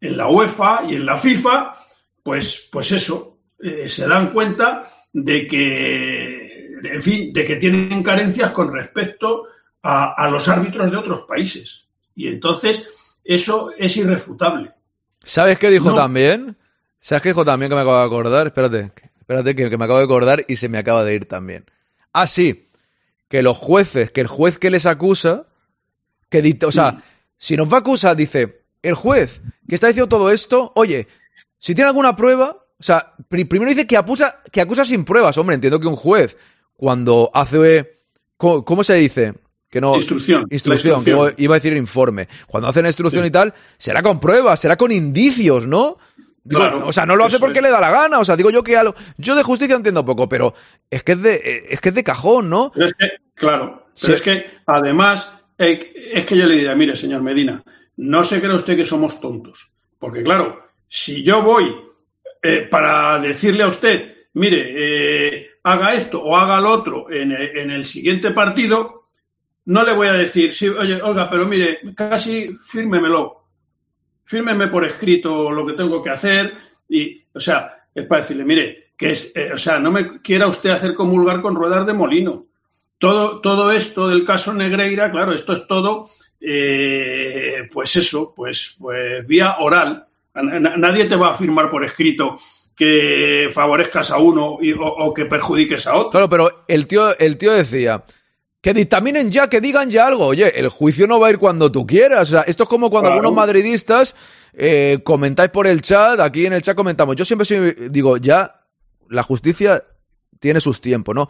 en la UEFA y en la FIFA, pues, pues eso, eh, se dan cuenta de que, en fin, de que tienen carencias con respecto a, a los árbitros de otros países. Y entonces, eso es irrefutable. ¿Sabes qué dijo No. también? ¿Sabes qué dijo también que me acabo de acordar? Espérate, espérate, que, que me acabo de acordar y se me acaba de ir también. Ah, sí, que los jueces, que el juez que les acusa, que dicta, o sea, si nos va a acusar, dice, el juez que está diciendo todo esto, oye, si tiene alguna prueba, o sea, pri- primero dice que acusa, que acusa sin pruebas. Hombre, entiendo que un juez, cuando hace. ¿Cómo, cómo se dice? Que no. Instrucción. Instrucción, que iba a decir informe. Cuando hacen instrucción Sí. y tal, será con pruebas, será con indicios, ¿no? Digo, Claro, o sea, no lo hace porque es. le da la gana. O sea, digo yo que algo. Yo de justicia entiendo poco, pero es que es de, es que es de cajón, ¿no? Pero es que, claro, Sí. pero es que además, eh, es que yo le diría, mire, señor Medina, no se cree usted que somos tontos. Porque claro, si yo voy eh, para decirle a usted, mire, eh, haga esto o haga lo otro en el, en el siguiente partido, no le voy a decir, sí, oye, Olga, pero mire, casi fírmemelo. Fírmeme por escrito lo que tengo que hacer. Y, o sea, es para decirle, mire, que es, eh, o sea, no me quiera usted hacer comulgar con ruedas de molino. Todo, todo esto del caso Negreira, claro, esto es todo, eh, pues eso, pues, pues vía oral. Nadie te va a firmar por escrito que favorezcas a uno y- o, o que perjudiques a otro. Claro, pero el tío, el tío decía. Que dictaminen ya, que digan ya algo. Oye, el juicio no va a ir cuando tú quieras. O sea, esto es como cuando Claro. algunos madridistas eh, comentáis por el chat, aquí en el chat comentamos. Yo siempre soy- digo, ya la justicia tiene sus tiempos, ¿no?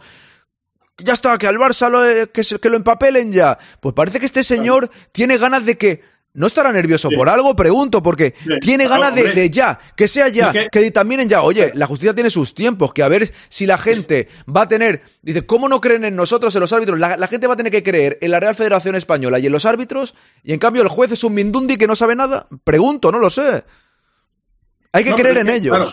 Ya está, que al Barça lo, eh, que lo empapelen ya. Pues parece que este señor tiene ganas de que. ¿No estará nervioso Sí. por algo? Pregunto, porque Sí, tiene ganas de, ya, que sea ya, Es que- que dictaminen ya. Oye, la justicia tiene sus tiempos, que a ver si la gente va a tener. Dice, ¿cómo no creen en nosotros, en los árbitros? La, la gente va a tener que creer en la Real Federación Española y en los árbitros, y en cambio el juez es un mindundi que no sabe nada. Pregunto, no lo sé. Hay que No, creer en que, ellos. claro,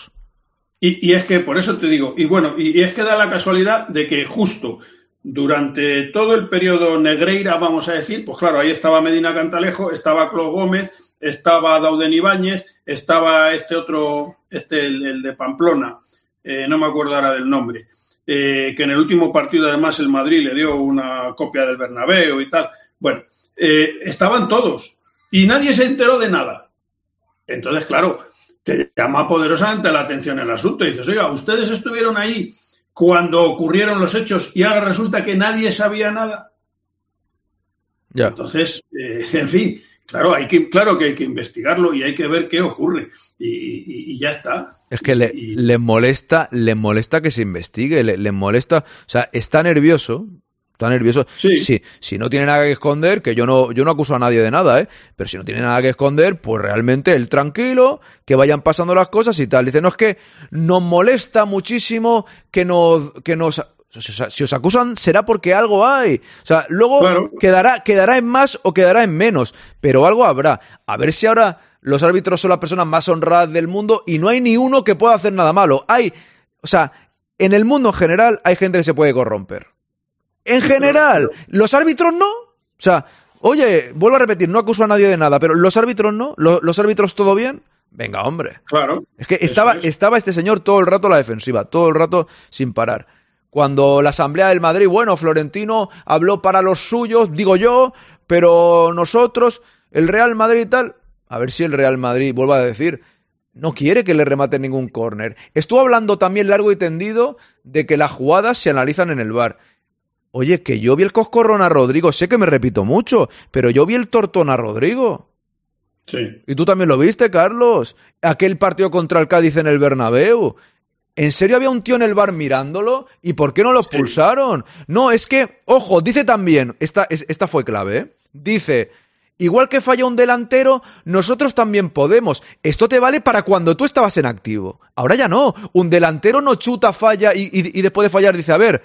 Y, y es que, por eso te digo, y bueno, y, y es que da la casualidad de que justo durante todo el periodo Negreira, vamos a decir, pues claro, ahí estaba Medina Cantalejo, estaba Clos Gómez, estaba Dauden Ibáñez, estaba este otro, este, el, de Pamplona, eh, no me acuerdo ahora del nombre, eh, que en el último partido además el Madrid le dio una copia del Bernabéu y tal. Bueno, eh, estaban todos y nadie se enteró de nada. Entonces, claro, te llama poderosamente la atención el asunto y dices, oiga, ustedes estuvieron ahí cuando ocurrieron los hechos y ahora resulta que nadie sabía nada. Ya. Entonces, eh, en fin, claro, hay que, claro que hay que investigarlo y hay que ver qué ocurre. Y, y- y ya está. Es que le, Y- le molesta, le molesta que se investigue, le, le molesta, o sea, está nervioso, está nervioso. Sí. Si, si no tiene nada que esconder, que yo no, yo no acuso a nadie de nada, ¿eh? Pero si no tiene nada que esconder, pues realmente él tranquilo, que vayan pasando las cosas y tal. Dice, no es que nos molesta muchísimo que nos, que nos, si os acusan será porque algo hay. O sea, luego Claro. quedará, quedará en más o quedará en menos, pero algo habrá. A ver si ahora los árbitros son las personas más honradas del mundo y no hay ni uno que pueda hacer nada malo. Hay, o sea, en el mundo en general hay gente que se puede corromper. En general, los árbitros no. O sea, oye, vuelvo a repetir, no acuso a nadie de nada, pero los árbitros no. Lo- los árbitros todo bien. Venga, hombre. Claro. Es que estaba, es. estaba este señor todo el rato a la defensiva, todo el rato sin parar. Cuando la Asamblea del Madrid, bueno, Florentino habló para los suyos, digo yo, pero nosotros, el Real Madrid y tal, a ver si el Real Madrid, vuelvo a decir, no quiere que le remate ningún córner. Estuvo hablando también largo y tendido de que las jugadas se analizan en el bar. Oye, que yo vi el coscorrón a Rodrigo, sé que me repito mucho, pero yo vi el tortón a Rodrigo. Sí. Y tú también lo viste, Carlos. Aquel partido contra el Cádiz en el Bernabéu. ¿En serio había un tío en el bar mirándolo? ¿Y por qué no lo expulsaron? No, es que, ojo, dice también, esta, es- esta fue clave, ¿eh? Dice, igual que falla un delantero, nosotros también podemos. Esto te vale para cuando tú estabas en activo. Ahora ya no. Un delantero no chuta, falla y, y- y después de fallar dice, a ver,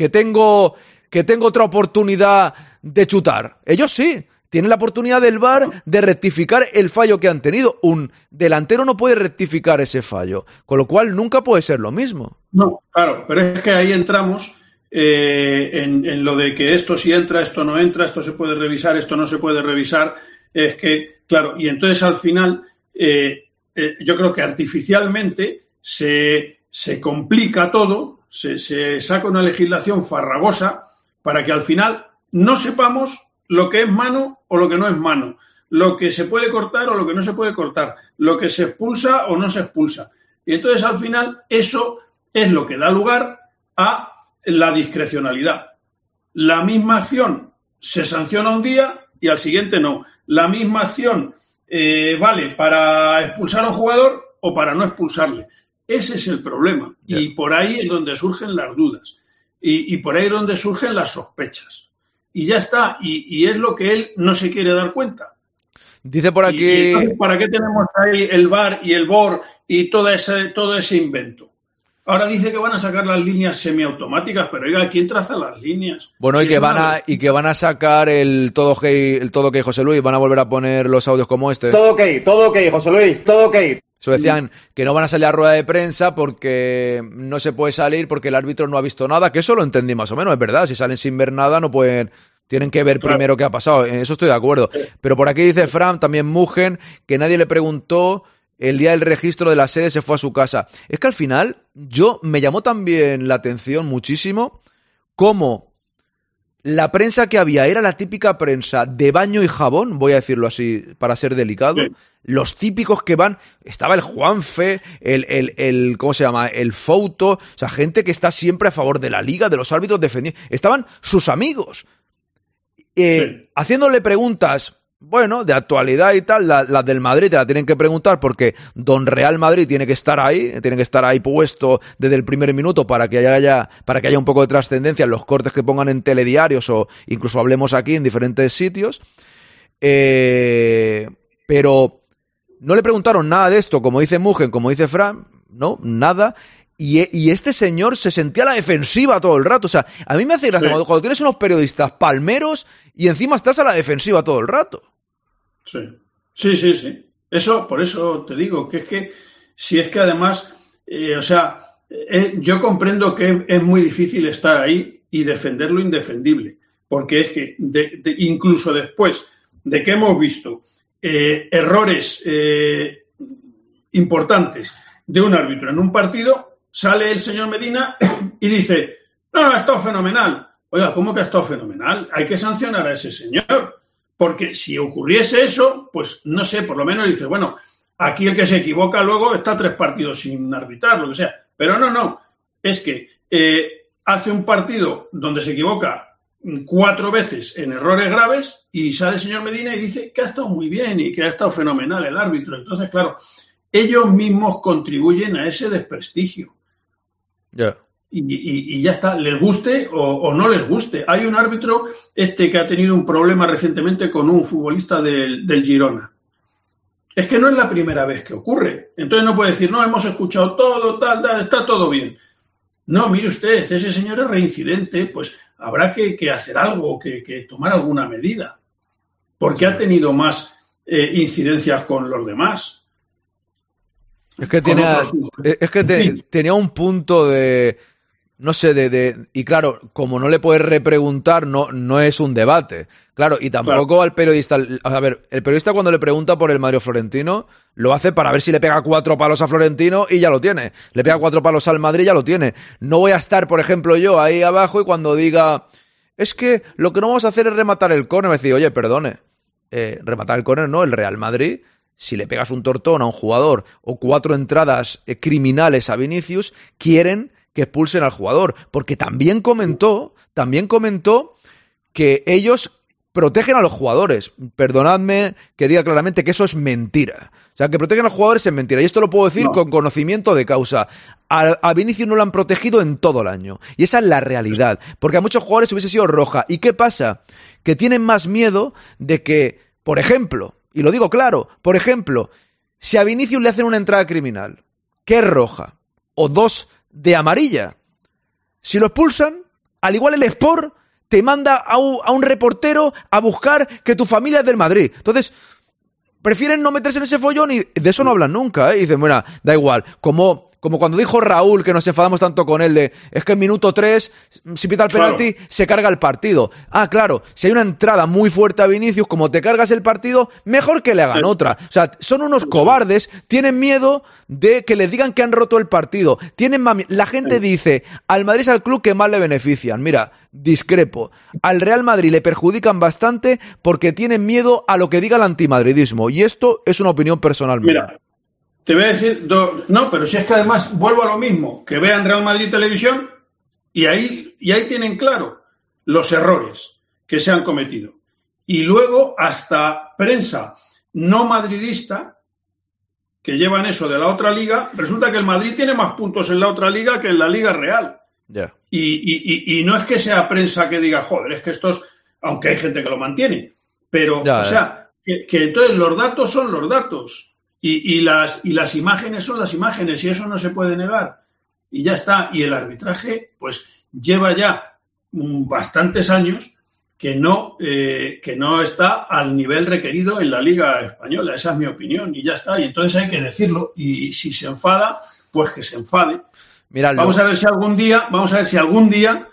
que tengo, que tengo otra oportunidad de chutar. Ellos sí. Tienen la oportunidad del VAR de rectificar el fallo que han tenido. Un delantero no puede rectificar ese fallo, con lo cual nunca puede ser lo mismo. No, claro, pero es que ahí entramos eh, en, lo de que esto sí entra, esto no entra, esto se puede revisar, esto no se puede revisar. Es que, claro, y entonces al final eh, eh, yo creo que artificialmente se, se complica todo, se, saca una legislación farragosa para que al final no sepamos lo que es mano o lo que no es mano, lo que se puede cortar o lo que no se puede cortar, lo que se expulsa o no se expulsa. Y entonces al final eso es lo que da lugar a la discrecionalidad. La misma acción se sanciona un día y al siguiente no. La misma acción eh, vale para expulsar a un jugador o para no expulsarle. Ese es el problema. Y por ahí es donde surgen las dudas. Y, y por ahí es donde surgen las sospechas. Y ya está. Y, y es lo que él no se quiere dar cuenta. Dice por aquí. y entonces, ¿Para qué tenemos ahí el VAR y el BOR y todo ese, todo ese invento? Ahora dice que van a sacar las líneas semiautomáticas, pero oiga, ¿quién traza las líneas? Bueno, Si y que, van una- a, y que van a sacar el todo que el todo que José Luis, van a volver a poner los audios como este. Todo ok, todo ok, José Luis, todo ok. Eso decían que no van a salir a rueda de prensa porque no se puede salir porque el árbitro no ha visto nada, que eso lo entendí más o menos, es verdad. Si salen sin ver nada, no pueden. Tienen que ver Claro. primero qué ha pasado. En eso estoy de acuerdo. Pero por aquí dice Fran, también Mugen, que nadie le preguntó el día del registro de la sede, se fue a su casa. Es que al final, yo me llamó también la atención muchísimo cómo la prensa que había era la típica prensa de baño y jabón, voy a decirlo así para ser delicado. Sí. Los típicos que van, estaba el Juanfe, el, el, el, ¿cómo se llama? El Fouto, o sea, gente que está siempre a favor de la liga, de los árbitros defendiendo. Estaban sus amigos, eh, Sí. haciéndole preguntas, bueno, de actualidad y tal, las la del Madrid te la tienen que preguntar porque Don Real Madrid tiene que estar ahí, tiene que estar ahí puesto desde el primer minuto para que haya, para que haya un poco de trascendencia en los cortes que pongan en telediarios o incluso hablemos aquí en diferentes sitios. Eh, pero no le preguntaron nada de esto, como dice Mugen, como dice Fran, no, nada. Y, y este señor se sentía a la defensiva todo el rato. O sea, a mí me hace gracia Sí. cuando, cuando tienes unos periodistas palmeros y encima estás a la defensiva todo el rato. Sí, sí, sí. sí. Eso, por eso te digo, que es que si es que además, eh, o sea, eh, yo comprendo que es muy difícil estar ahí y defender lo indefendible, porque es que de- de- incluso después de que hemos visto eh, errores importantes de un árbitro en un partido, sale el señor Medina y dice, no, ha estado fenomenal. Oiga, ¿cómo que ha estado fenomenal? Hay que sancionar a ese señor. Porque si ocurriese eso, pues no sé, por lo menos dice, bueno, aquí el que se equivoca luego está tres partidos sin arbitrar, lo que sea. Pero no, no, es que eh, hace un partido donde se equivoca cuatro veces en errores graves y sale el señor Medina y dice que ha estado muy bien y que ha estado fenomenal el árbitro. Entonces, claro, ellos mismos contribuyen a ese desprestigio. Ya. Y, y- y ya está, les guste o, o no les guste. Hay un árbitro este que ha tenido un problema recientemente con un futbolista del, del Girona. Es que no es la primera vez que ocurre. Entonces no puede decir, no, hemos escuchado todo, tal, tal, está todo bien. No, mire usted, ese señor es reincidente, pues habrá que, que hacer algo, que, que tomar alguna medida. Porque ha tenido más eh, incidencias con los demás. Es que, tenía, es que te- tenía un punto de. No sé, de, de- Y claro, como no le puedes repreguntar, no, no es un debate. Claro, y tampoco al periodista. A ver, el periodista cuando le pregunta por el Mario Florentino, lo hace para ver si le pega cuatro palos a Florentino y ya lo tiene. Le pega cuatro palos al Madrid y ya lo tiene. No voy a estar, por ejemplo, yo ahí abajo y cuando diga. Es que lo que no vamos a hacer es rematar el córner. Me decir, oye, perdone. eh, rematar el córner, no, el Real Madrid si le pegas un tortón a un jugador o cuatro entradas eh, criminales a Vinicius, quieren que expulsen al jugador, porque también comentó, también comentó que ellos protegen a los jugadores. Perdonadme que diga claramente que eso es mentira. O sea, que protegen a los jugadores es mentira. Y esto lo puedo decir No. con conocimiento de causa. A, a Vinicius no lo han protegido en todo el año. Y esa es la realidad. Porque a muchos jugadores hubiese sido roja. ¿Y qué pasa? Que tienen más miedo de que, por ejemplo, y lo digo claro, por ejemplo, si a Vinicius le hacen una entrada criminal, que es roja, o dos de amarilla, si lo expulsan, al igual el Sport te manda a un, reportero a buscar que tu familia es del Madrid. Entonces, prefieren no meterse en ese follón y de eso no hablan nunca, ¿eh? Y dicen, bueno, da igual. Como, como cuando dijo Raúl que nos enfadamos tanto con él de, es que en minuto 3, si pita el Claro. penalti, se carga el partido. Ah, claro, si hay una entrada muy fuerte a Vinicius, como te cargas el partido, mejor que le hagan otra. O sea, son unos cobardes, tienen miedo de que les digan que han roto el partido. Tienen mami- La gente dice, al Madrid es al club que más le benefician. Mira, discrepo. Al Real Madrid le perjudican bastante porque tienen miedo a lo que diga el antimadridismo. Y esto es una opinión personal mía. Mira, te voy a decir, do- no, pero si es que además vuelvo a lo mismo, que vean Real Madrid Televisión y ahí, y ahí tienen claro los errores que se han cometido. Y luego hasta prensa no madridista que llevan eso de la otra liga, resulta que el Madrid tiene más puntos en la otra liga que en la liga real. Ya. Y, y- y- no es que sea prensa que diga, joder, es que estos, aunque hay gente que lo mantiene, pero, o sea, que, que entonces los datos son los datos y, y las, y las imágenes son las imágenes y eso no se puede negar. Y ya está. Y el arbitraje, pues lleva ya bastantes años que no, eh, que no está al nivel requerido en la Liga Española. Esa es mi opinión. Y ya está. Y entonces hay que decirlo. Y si se enfada, pues que se enfade. Mira, Vamos a ver si algún día, vamos a ver si algún día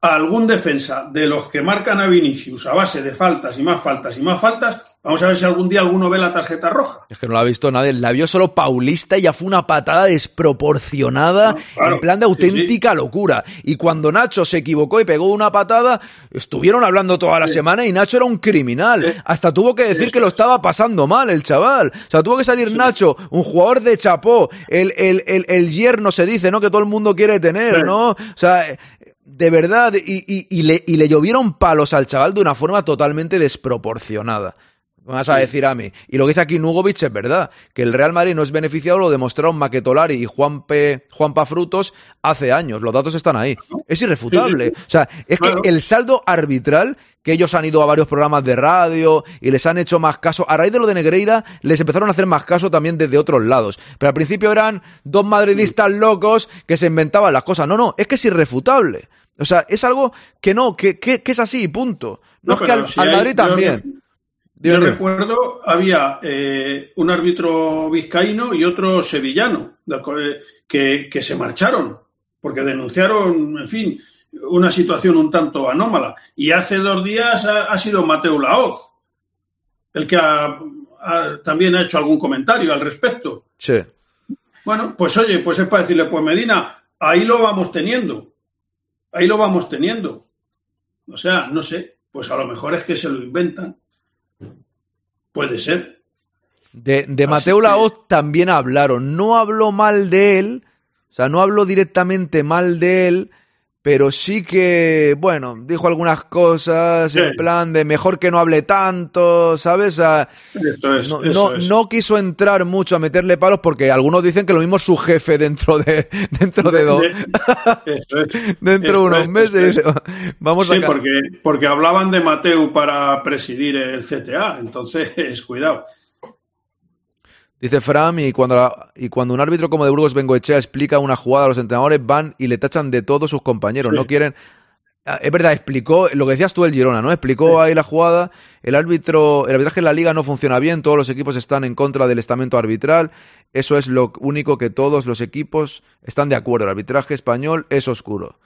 algún defensa de los que marcan a Vinicius a base de faltas y más faltas y más faltas, vamos a ver si algún día alguno ve la tarjeta roja. Es que no la ha visto nadie, la vio solo Paulista y ya fue una patada desproporcionada, No, claro, en plan de sí, auténtica locura. Y cuando Nacho se equivocó y pegó una patada, estuvieron hablando toda la semana y Nacho era un criminal. Hasta tuvo que decir que lo es. estaba pasando mal el chaval. O sea, tuvo que salir Nacho, un jugador de chapó, el, el, el, el yerno se dice, ¿no? Que todo el mundo quiere tener. ¿no? O sea, de verdad, y, y- y le, y le llovieron palos al chaval de una forma totalmente desproporcionada. Vas a decir a mí. Y lo que dice aquí Nugovic es verdad, que el Real Madrid no es beneficiado, lo demostraron Maquetolari y Juan P. Juanpa Frutos hace años. Los datos están ahí. Es irrefutable. Sí, sí, O sea, es Claro. que el saldo arbitral, que ellos han ido a varios programas de radio y les han hecho más caso, a raíz de lo de Negreira, les empezaron a hacer más caso también desde otros lados. Pero al principio eran dos madridistas locos que se inventaban las cosas. No, no, es que es irrefutable. O sea, es algo que no, que, que, que es así, punto. No, No, es que al, si al hay- Madrid también. Yo Dime. recuerdo, había eh, un árbitro vizcaíno y otro sevillano eh, que, que se marcharon porque denunciaron, en fin, una situación un tanto anómala. Y hace dos días ha, ha sido Mateo Laoz el que ha- ha- también ha hecho algún comentario al respecto. Sí. Bueno, pues oye, pues es para decirle, pues Medina, ahí lo vamos teniendo. Ahí lo vamos teniendo. O sea, no sé, pues a lo mejor es que se lo inventan. Puede ser. De, de Mateo que- Laoz también hablaron. No habló mal de él, o sea, no habló directamente mal de él, pero sí que, bueno, dijo algunas cosas en plan de mejor que no hable tanto, ¿sabes? O sea, Eso es. no, eso no, es. no quiso entrar mucho a meterle palos porque algunos dicen que lo mismo es su jefe dentro de, dentro de, dos, Eso es. dentro de unos es, meses. Vamos a Sí, ca- porque, porque hablaban de Mateu para presidir el CTA, entonces, cuidado. Dice Fram, y cuando, la- y cuando un árbitro como de Burgos Bengoechea explica una jugada a los entrenadores, van y le tachan de todos sus compañeros. Sí. No quieren. Ah, Es verdad, explicó lo que decías tú el Girona, ¿no? Explicó Sí. ahí la jugada. El árbitro, el arbitraje en la liga no funciona bien, todos los equipos están en contra del estamento arbitral. Eso es lo único que todos los equipos están de acuerdo. El arbitraje español es oscuro.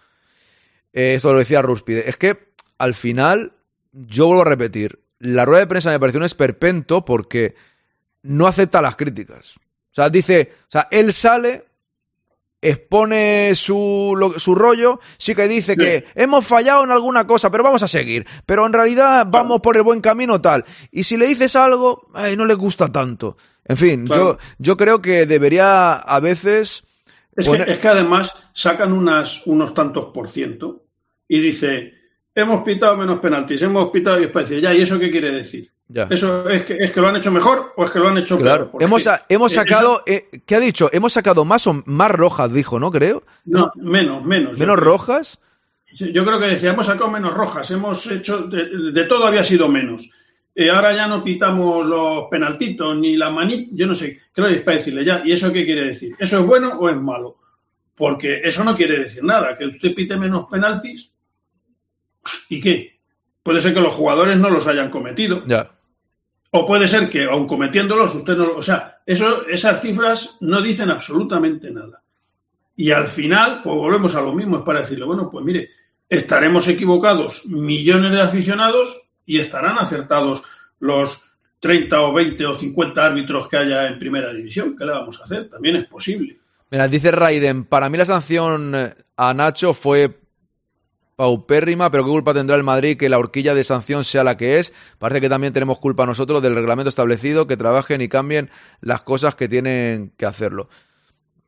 Eh, esto lo decía Rúspide. Es que al final, yo vuelvo a repetir, la rueda de prensa me pareció un esperpento porque no acepta las críticas. O sea, dice, o sea, él sale, expone su, lo- su rollo, sí que dice Sí. que hemos fallado en alguna cosa, pero vamos a seguir. Pero en realidad vamos por el buen camino tal. Y si le dices algo, ay, no le gusta tanto. En fin, Claro. yo, yo creo que debería a veces Es, que, es que además sacan unas, unos tantos por ciento y dice, hemos pitado menos penaltis, hemos pitado y es para decir, ya, ¿y eso qué quiere decir? Ya. ¿Eso es que, es que lo han hecho mejor o es que lo han hecho Claro. peor? Hemos, hemos eh, sacado, eh, ¿qué ha dicho? Hemos sacado más, o- más rojas, dijo, ¿no? Creo. no, menos, menos. Menos rojas. Yo creo que decía, hemos sacado menos rojas, hemos hecho, de, de todo había sido menos. Eh, ahora ya no pitamos los penaltitos ni la manita, yo no sé, claro, es para decirle ya, ¿y eso qué quiere decir? ¿Eso es bueno o es malo? Porque eso no quiere decir nada, que usted pite menos penaltis, ¿y qué? Puede ser que los jugadores no los hayan cometido, Ya. O puede ser que, aun cometiéndolos, usted no. O sea, eso, esas cifras no dicen absolutamente nada. Y al final, pues volvemos a lo mismo, es para decirle, bueno, pues mire, estaremos equivocados millones de aficionados y estarán acertados los 30 o 20 o 50 árbitros que haya en primera división. ¿Qué le vamos a hacer? También es posible. Mira, dice Raiden, para mí la sanción eh, a Nacho fue paupérrima, pero ¿qué culpa tendrá el Madrid que la horquilla de sanción sea la que es? Parece que también tenemos culpa nosotros del reglamento establecido, que trabajen y cambien las cosas que tienen que hacerlo.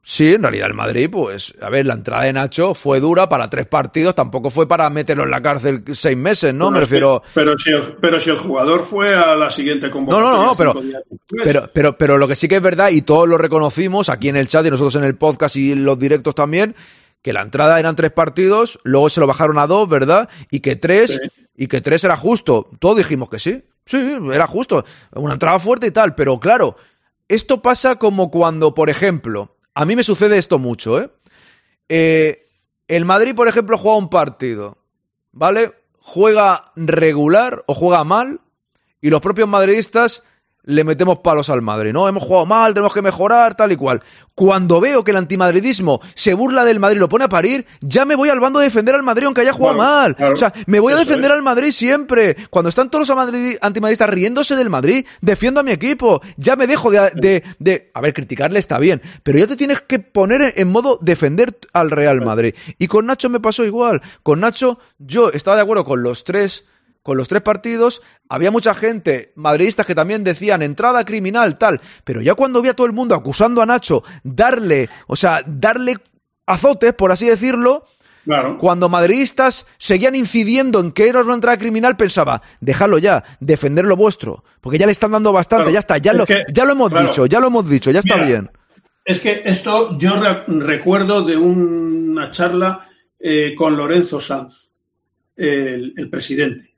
Sí, en realidad el Madrid, pues, a ver, la entrada de Nacho fue dura para tres partidos, tampoco fue para meterlo en la cárcel seis meses, ¿no? Bueno, Me que- refiero... pero, si el, pero si el jugador fue a la siguiente No, convocatoria. no, no, pero, días después. pero, pero, pero lo que sí que es verdad, y todos lo reconocimos aquí en el chat y nosotros en el podcast y en los directos también, que la entrada eran tres partidos, luego se lo bajaron a dos, ¿verdad? Y que tres, Sí. y que tres era justo. Todos dijimos que sí, sí, era justo. Una entrada fuerte y tal, pero claro, esto pasa como cuando, por ejemplo, a mí me sucede esto mucho, ¿eh? Eh, el Madrid, por ejemplo, juega un partido, ¿vale? Juega regular o juega mal y los propios madridistas le metemos palos al Madrid, ¿no? Hemos jugado mal, tenemos que mejorar, tal y cual. Cuando veo que el antimadridismo se burla del Madrid y lo pone a parir, ya me voy al bando a defender al Madrid aunque haya jugado Claro, mal. claro. O sea, me voy a defender es. al Madrid siempre. Cuando están todos los antimadridistas riéndose del Madrid, defiendo a mi equipo. Ya me dejo de, de, de- A ver, criticarle está bien, pero ya te tienes que poner en modo defender al Real Madrid. Y con Nacho me pasó igual. Con Nacho, yo estaba de acuerdo con los tres. Con los tres partidos, había mucha gente, madridistas, que también decían entrada criminal, tal. Pero ya cuando vi a todo el mundo acusando a Nacho, darle, o sea, darle azotes, por así decirlo, Claro. cuando madridistas seguían incidiendo en que era una entrada criminal, pensaba, dejadlo ya, defender lo vuestro, porque ya le están dando bastante, Claro, ya está, ya, es lo, que- ya lo hemos claro. dicho, ya lo hemos dicho, ya está Mira, bien. Es que esto yo re- recuerdo de una charla eh, con Lorenzo Sanz, el, el presidente.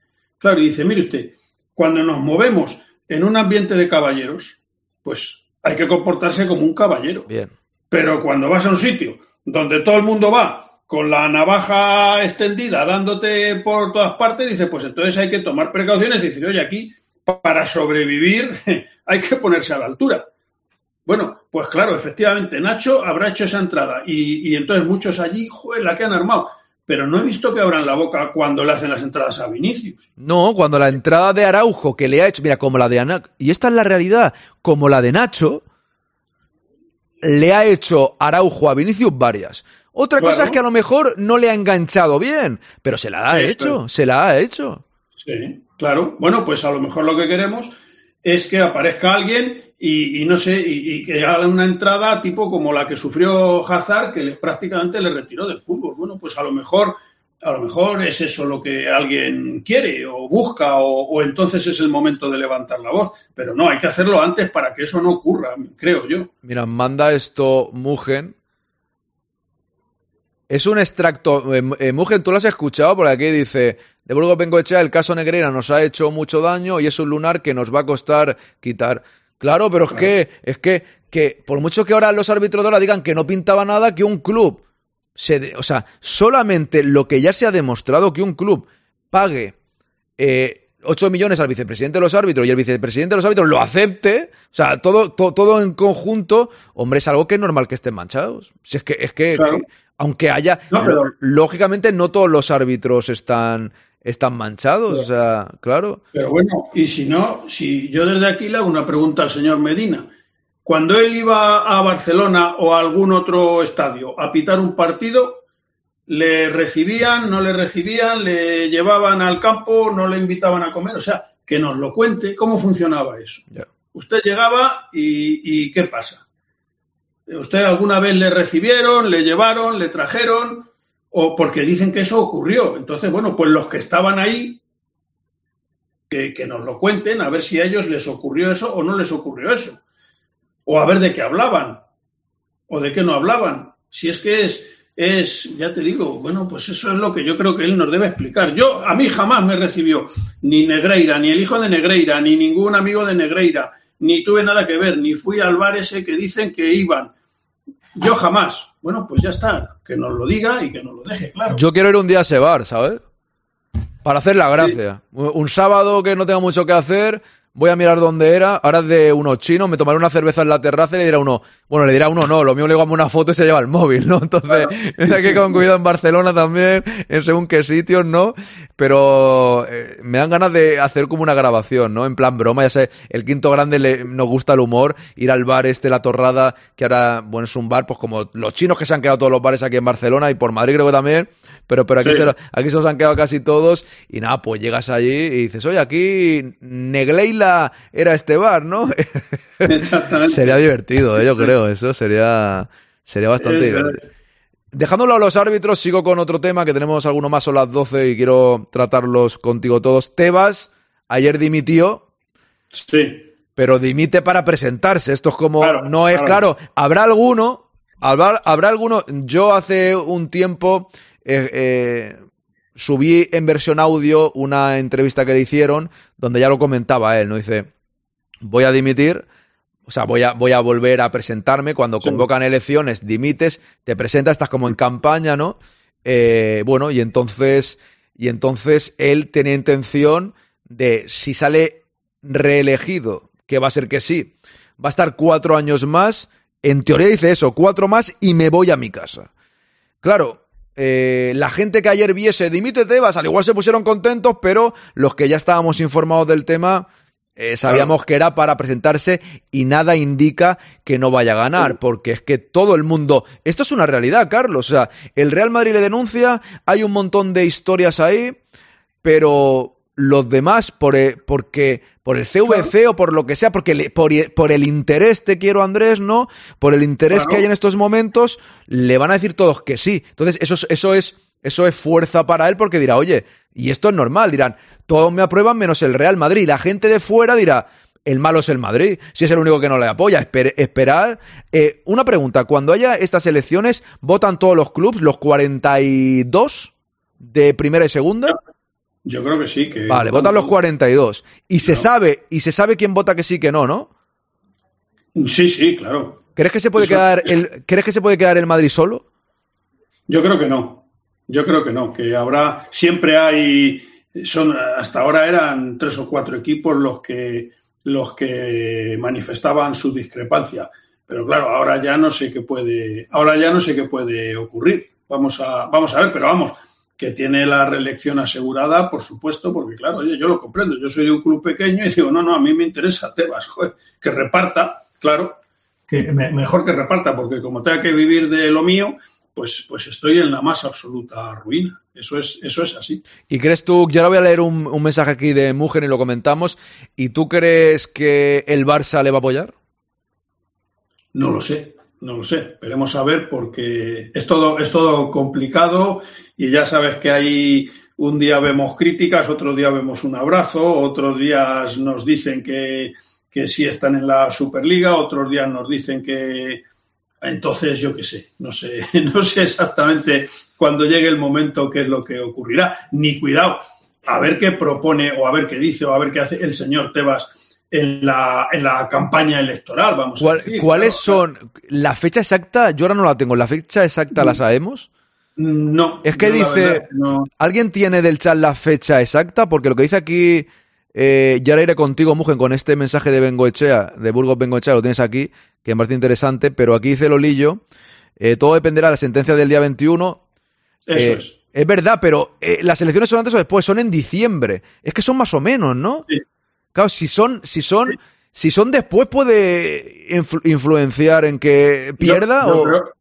Claro, y dice, mire usted, cuando nos movemos en un ambiente de caballeros, pues hay que comportarse como un caballero. Bien. Pero cuando vas a un sitio donde todo el mundo va con la navaja extendida dándote por todas partes, dice, pues entonces hay que tomar precauciones y decir, oye, aquí para sobrevivir hay que ponerse a la altura. Bueno, pues claro, efectivamente, Nacho habrá hecho esa entrada y, y entonces muchos allí, joder, la que han armado. Pero no he visto que abran la boca cuando le hacen las entradas a Vinicius. No, cuando la entrada de Araujo que le ha hecho, mira, como la de Ana, y esta es la realidad, como la de Nacho, le ha hecho Araujo a Vinicius varias. Otra Claro. cosa es que a lo mejor no le ha enganchado bien, pero se la ha hecho, se la ha hecho. Sí, claro. Bueno, pues a lo mejor lo que queremos es que aparezca alguien y, y no sé, y, que haga una entrada tipo como la que sufrió Hazard, que prácticamente le retiró del fútbol. Bueno, pues a lo mejor, a lo mejor es eso lo que alguien quiere o busca, o, entonces es el momento de levantar la voz. Pero no, hay que hacerlo antes para que eso no ocurra, creo yo. Mira, manda esto Mugen. Es un extracto. eh, eh, Mugen, tú lo has escuchado, porque aquí dice: De Burgos Bengoechea, el caso Negreira nos ha hecho mucho daño y es un lunar que nos va a costar quitar. Claro, pero es que, es que, que, por mucho que ahora los árbitros de ahora digan que no pintaba nada, que un club se de- o sea, solamente lo que ya se ha demostrado que un club pague eh, 8 millones al vicepresidente de los árbitros y el vicepresidente de los árbitros lo acepte, o sea, todo, to- todo en conjunto, hombre, es algo que es normal que estén manchados. Si es que, es que, Claro. que- aunque haya, No, pero- lo- lógicamente no todos los árbitros están, están manchados, o sea, claro. Pero bueno, y si no, si yo desde aquí le hago una pregunta al señor Medina. Cuando él iba a Barcelona o a algún otro estadio a pitar un partido, ¿le recibían, no le recibían, le llevaban al campo, no le invitaban a comer? O sea, que nos lo cuente cómo funcionaba eso. Ya. Usted llegaba y, y ¿qué pasa? ¿Usted alguna vez le recibieron, le llevaron, le trajeron? O porque dicen que eso ocurrió. Entonces, bueno, pues los que estaban ahí, que, que nos lo cuenten, a ver si a ellos les ocurrió eso o no les ocurrió eso. O a ver de qué hablaban. O de qué no hablaban. Si es que es, es, ya te digo, bueno, pues eso es lo que yo creo que él nos debe explicar. Yo, a mí jamás me recibió ni Negreira, ni el hijo de Negreira, ni ningún amigo de Negreira, ni tuve nada que ver, ni fui al bar ese que dicen que iban. Yo jamás. Bueno, pues ya está, que nos lo diga y que nos lo deje claro. Yo quiero ir un día a ese bar, ¿sabes? Para hacer la gracia. Un sábado que no tengo mucho que hacer, voy a mirar dónde era, ahora es de unos chinos, me tomaré una cerveza en la terraza y le dirá uno, bueno, le dirá uno no, lo mío le hago una foto y se lleva el móvil, ¿no? Entonces, hay que con cuidado en Barcelona también, en según qué sitios, ¿no? Pero eh, me dan ganas de hacer como una grabación, ¿no? En plan broma, ya sé, el quinto grande le, nos gusta el humor, ir al bar este, La Torrada, que ahora, bueno, es un bar, pues como los chinos que se han quedado todos los bares aquí en Barcelona y por Madrid creo que también, pero, pero aquí, Sí. se, aquí se los han quedado casi todos y nada, pues llegas allí y dices, oye, aquí Negleila era este bar, ¿no? Exactamente. sería divertido, ¿eh? yo creo, eso sería, sería bastante Es divertido. verdad. Dejándolo a los árbitros, sigo con otro tema que tenemos alguno más, son las 12 y quiero tratarlos contigo todos. Tebas ayer dimitió, Sí. pero dimite para presentarse. Esto es como, Claro, no es claro. claro. Habrá alguno, habrá, habrá alguno. Yo hace un tiempo eh, eh, subí en versión audio una entrevista que le hicieron donde ya lo comentaba él, ¿no? Dice, voy a dimitir. O sea, voy a, voy a volver a presentarme. Cuando Sí. convocan elecciones, dimites, te presentas, estás como en campaña, ¿no? Eh, bueno, y entonces, y entonces él tenía intención de, si sale reelegido, que va a ser que sí, va a estar cuatro años más. En teoría dice eso, cuatro más y me voy a mi casa. Claro, eh, la gente que ayer viese Dimite Tebas, al igual se pusieron contentos, pero los que ya estábamos informados del tema, eh, sabíamos que era para presentarse y nada indica que no vaya a ganar, porque es que todo el mundo. Esto es una realidad, Carlos. O sea, el Real Madrid le denuncia, hay un montón de historias ahí, pero los demás, por, eh, porque, por el CVC o por lo que sea, porque le- por, por el interés, te quiero Andrés, ¿no? Por el interés Claro. que hay en estos momentos, le van a decir todos que sí. Entonces, eso, es- eso es, eso es fuerza para él porque dirá, oye, y esto es normal, dirán, todos me aprueban menos el Real Madrid. La gente de fuera dirá, el malo es el Madrid, si es el único que no le apoya. Esper- esperar. Eh, una pregunta, cuando haya estas elecciones, ¿votan todos los clubes, los 42 de primera y segunda? Yo creo que sí. Que Vale, votan los 42. Y se No. sabe, y se sabe quién vota que sí que no, ¿no? Sí, sí, claro. ¿Crees que se puede Eso- quedar el, ¿crees que se puede quedar el Madrid solo? Yo creo que no. Yo creo que no. Que habrá. Siempre hay. Son hasta ahora eran tres o cuatro equipos los que los que manifestaban su discrepancia. Pero claro, ahora ya no sé qué puede. Ahora ya no sé qué puede ocurrir. Vamos a vamos a ver. Pero vamos que tiene la reelección asegurada, por supuesto, porque claro, oye, yo lo comprendo. Yo soy de un club pequeño y digo, no, no, a mí me interesa Tebas, joder, que reparta, claro, que me- mejor que reparta, porque como tenga que vivir de lo mío, pues, pues estoy en la más absoluta ruina. Eso es, eso es así. ¿Y crees tú, yo ahora voy a leer un, un mensaje aquí de Mugen y lo comentamos, ¿y tú crees que el Barça le va a apoyar? No lo sé, no lo sé. Veremos a ver porque es todo, es todo complicado y ya sabes que hay un día vemos críticas, otro día vemos un abrazo, otros días nos dicen que, que sí están en la Superliga, otros días nos dicen que entonces yo qué sé, no sé, no sé exactamente cuando llegue el momento qué es lo que ocurrirá, ni cuidado, a ver qué propone o a ver qué dice o a ver qué hace el señor Tebas en la, en la campaña electoral, vamos a ¿Cuál- decir. ¿Cuáles Claro, son? ¿La fecha exacta? Yo ahora no la tengo. ¿La fecha exacta la sabemos? No. Es que dice- verdad no. ¿Alguien tiene del chat la fecha exacta? Porque lo que dice aquí, eh, yo ahora iré contigo, Mugen, con este mensaje de Bengoechea, de Burgos Bengoechea, lo tienes aquí, que me parece interesante, pero aquí dice Lolillo, eh, todo dependerá de la sentencia del día 21. Eso Eh, es. Es verdad, pero eh, las elecciones son antes o después, son en diciembre. Es que son más o menos, ¿no? Sí. Claro, si son, si son, si son después puede influ- influenciar en que pierda Yo- yo o. creo-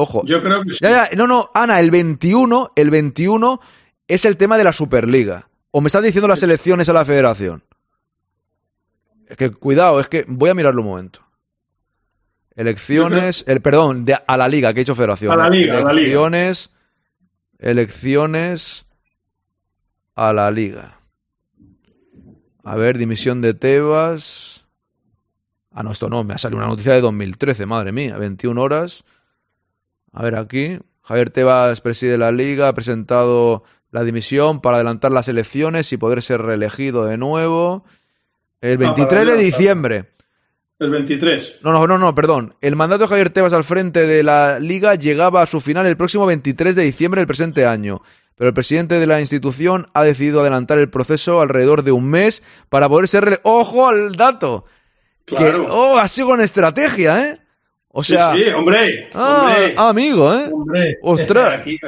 Ojo. Yo creo que sí. Ya, ya, no, no, Ana, el 21, el 21 es el tema de la Superliga. ¿O me estás diciendo las elecciones a la federación? Es que, cuidado, es que voy a mirarlo un momento. Elecciones, el perdón, de, a la liga, que he dicho federación. A la liga, a la liga. Elecciones, elecciones a la liga. A ver, dimisión de Tebas. Ah, no, esto no, me ha salido una noticia de 2013, madre mía, 21 horas. A ver aquí. Javier Tebas preside la liga, ha presentado la dimisión para adelantar las elecciones y poder ser reelegido de nuevo. El Ah, 23 para de diciembre. El 23. No, no, no, no, perdón. El mandato de Javier Tebas al frente de la liga llegaba a su final el próximo 23 de diciembre del presente año. Pero el presidente de la institución ha decidido adelantar el proceso alrededor de un mes para poder ser... ¡Ojo al dato! Que- Claro. ¡Oh, así con estrategia, eh! O Sí, sea... sí, hombre. ah, hombre, amigo, ¿eh? hombre. Ostras. Aquí-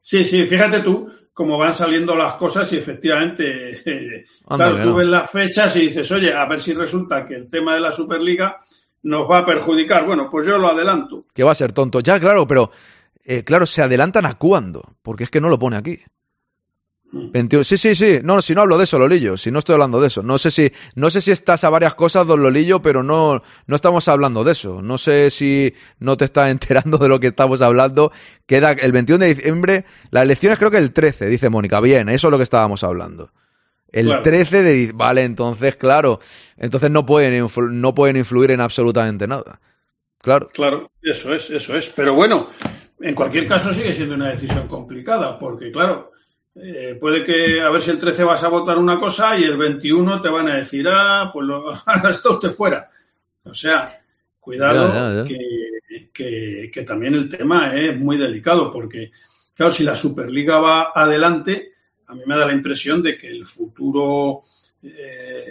sí, sí, fíjate tú cómo van saliendo las cosas y efectivamente, eh, Anda claro, que tú no. ves las fechas y dices, oye, a ver si resulta que el tema de la Superliga nos va a perjudicar. Bueno, pues yo lo adelanto. Que va a ser tonto. Ya, claro, pero... eh, claro, ¿se adelantan a cuándo? Porque es que no lo pone aquí. Mm. 21. Sí, sí, sí. No, si no hablo de eso, Lolillo. Si no estoy hablando de eso. No sé si, no sé si estás a varias cosas, don Lolillo, pero no, no estamos hablando de eso. No sé si no te estás enterando de lo que estamos hablando. Queda el 21 de diciembre. Las elecciones creo que el 13, dice Mónica. Bien, eso es lo que estábamos hablando. El Claro. 13 de di- Vale, entonces, claro. Entonces no pueden, influ- no pueden influir en absolutamente nada. Claro. Claro, eso es, eso es. Pero bueno, en cualquier caso sigue siendo una decisión complicada, porque claro, eh, puede que a ver si el 13 vas a votar una cosa y el 21 te van a decir, ah, pues lo, ahora está usted fuera. O sea, cuidado, Ya, ya, ya. Que, que- que también el tema es muy delicado, porque claro, si la Superliga va adelante, a mí me da la impresión de que el futuro eh,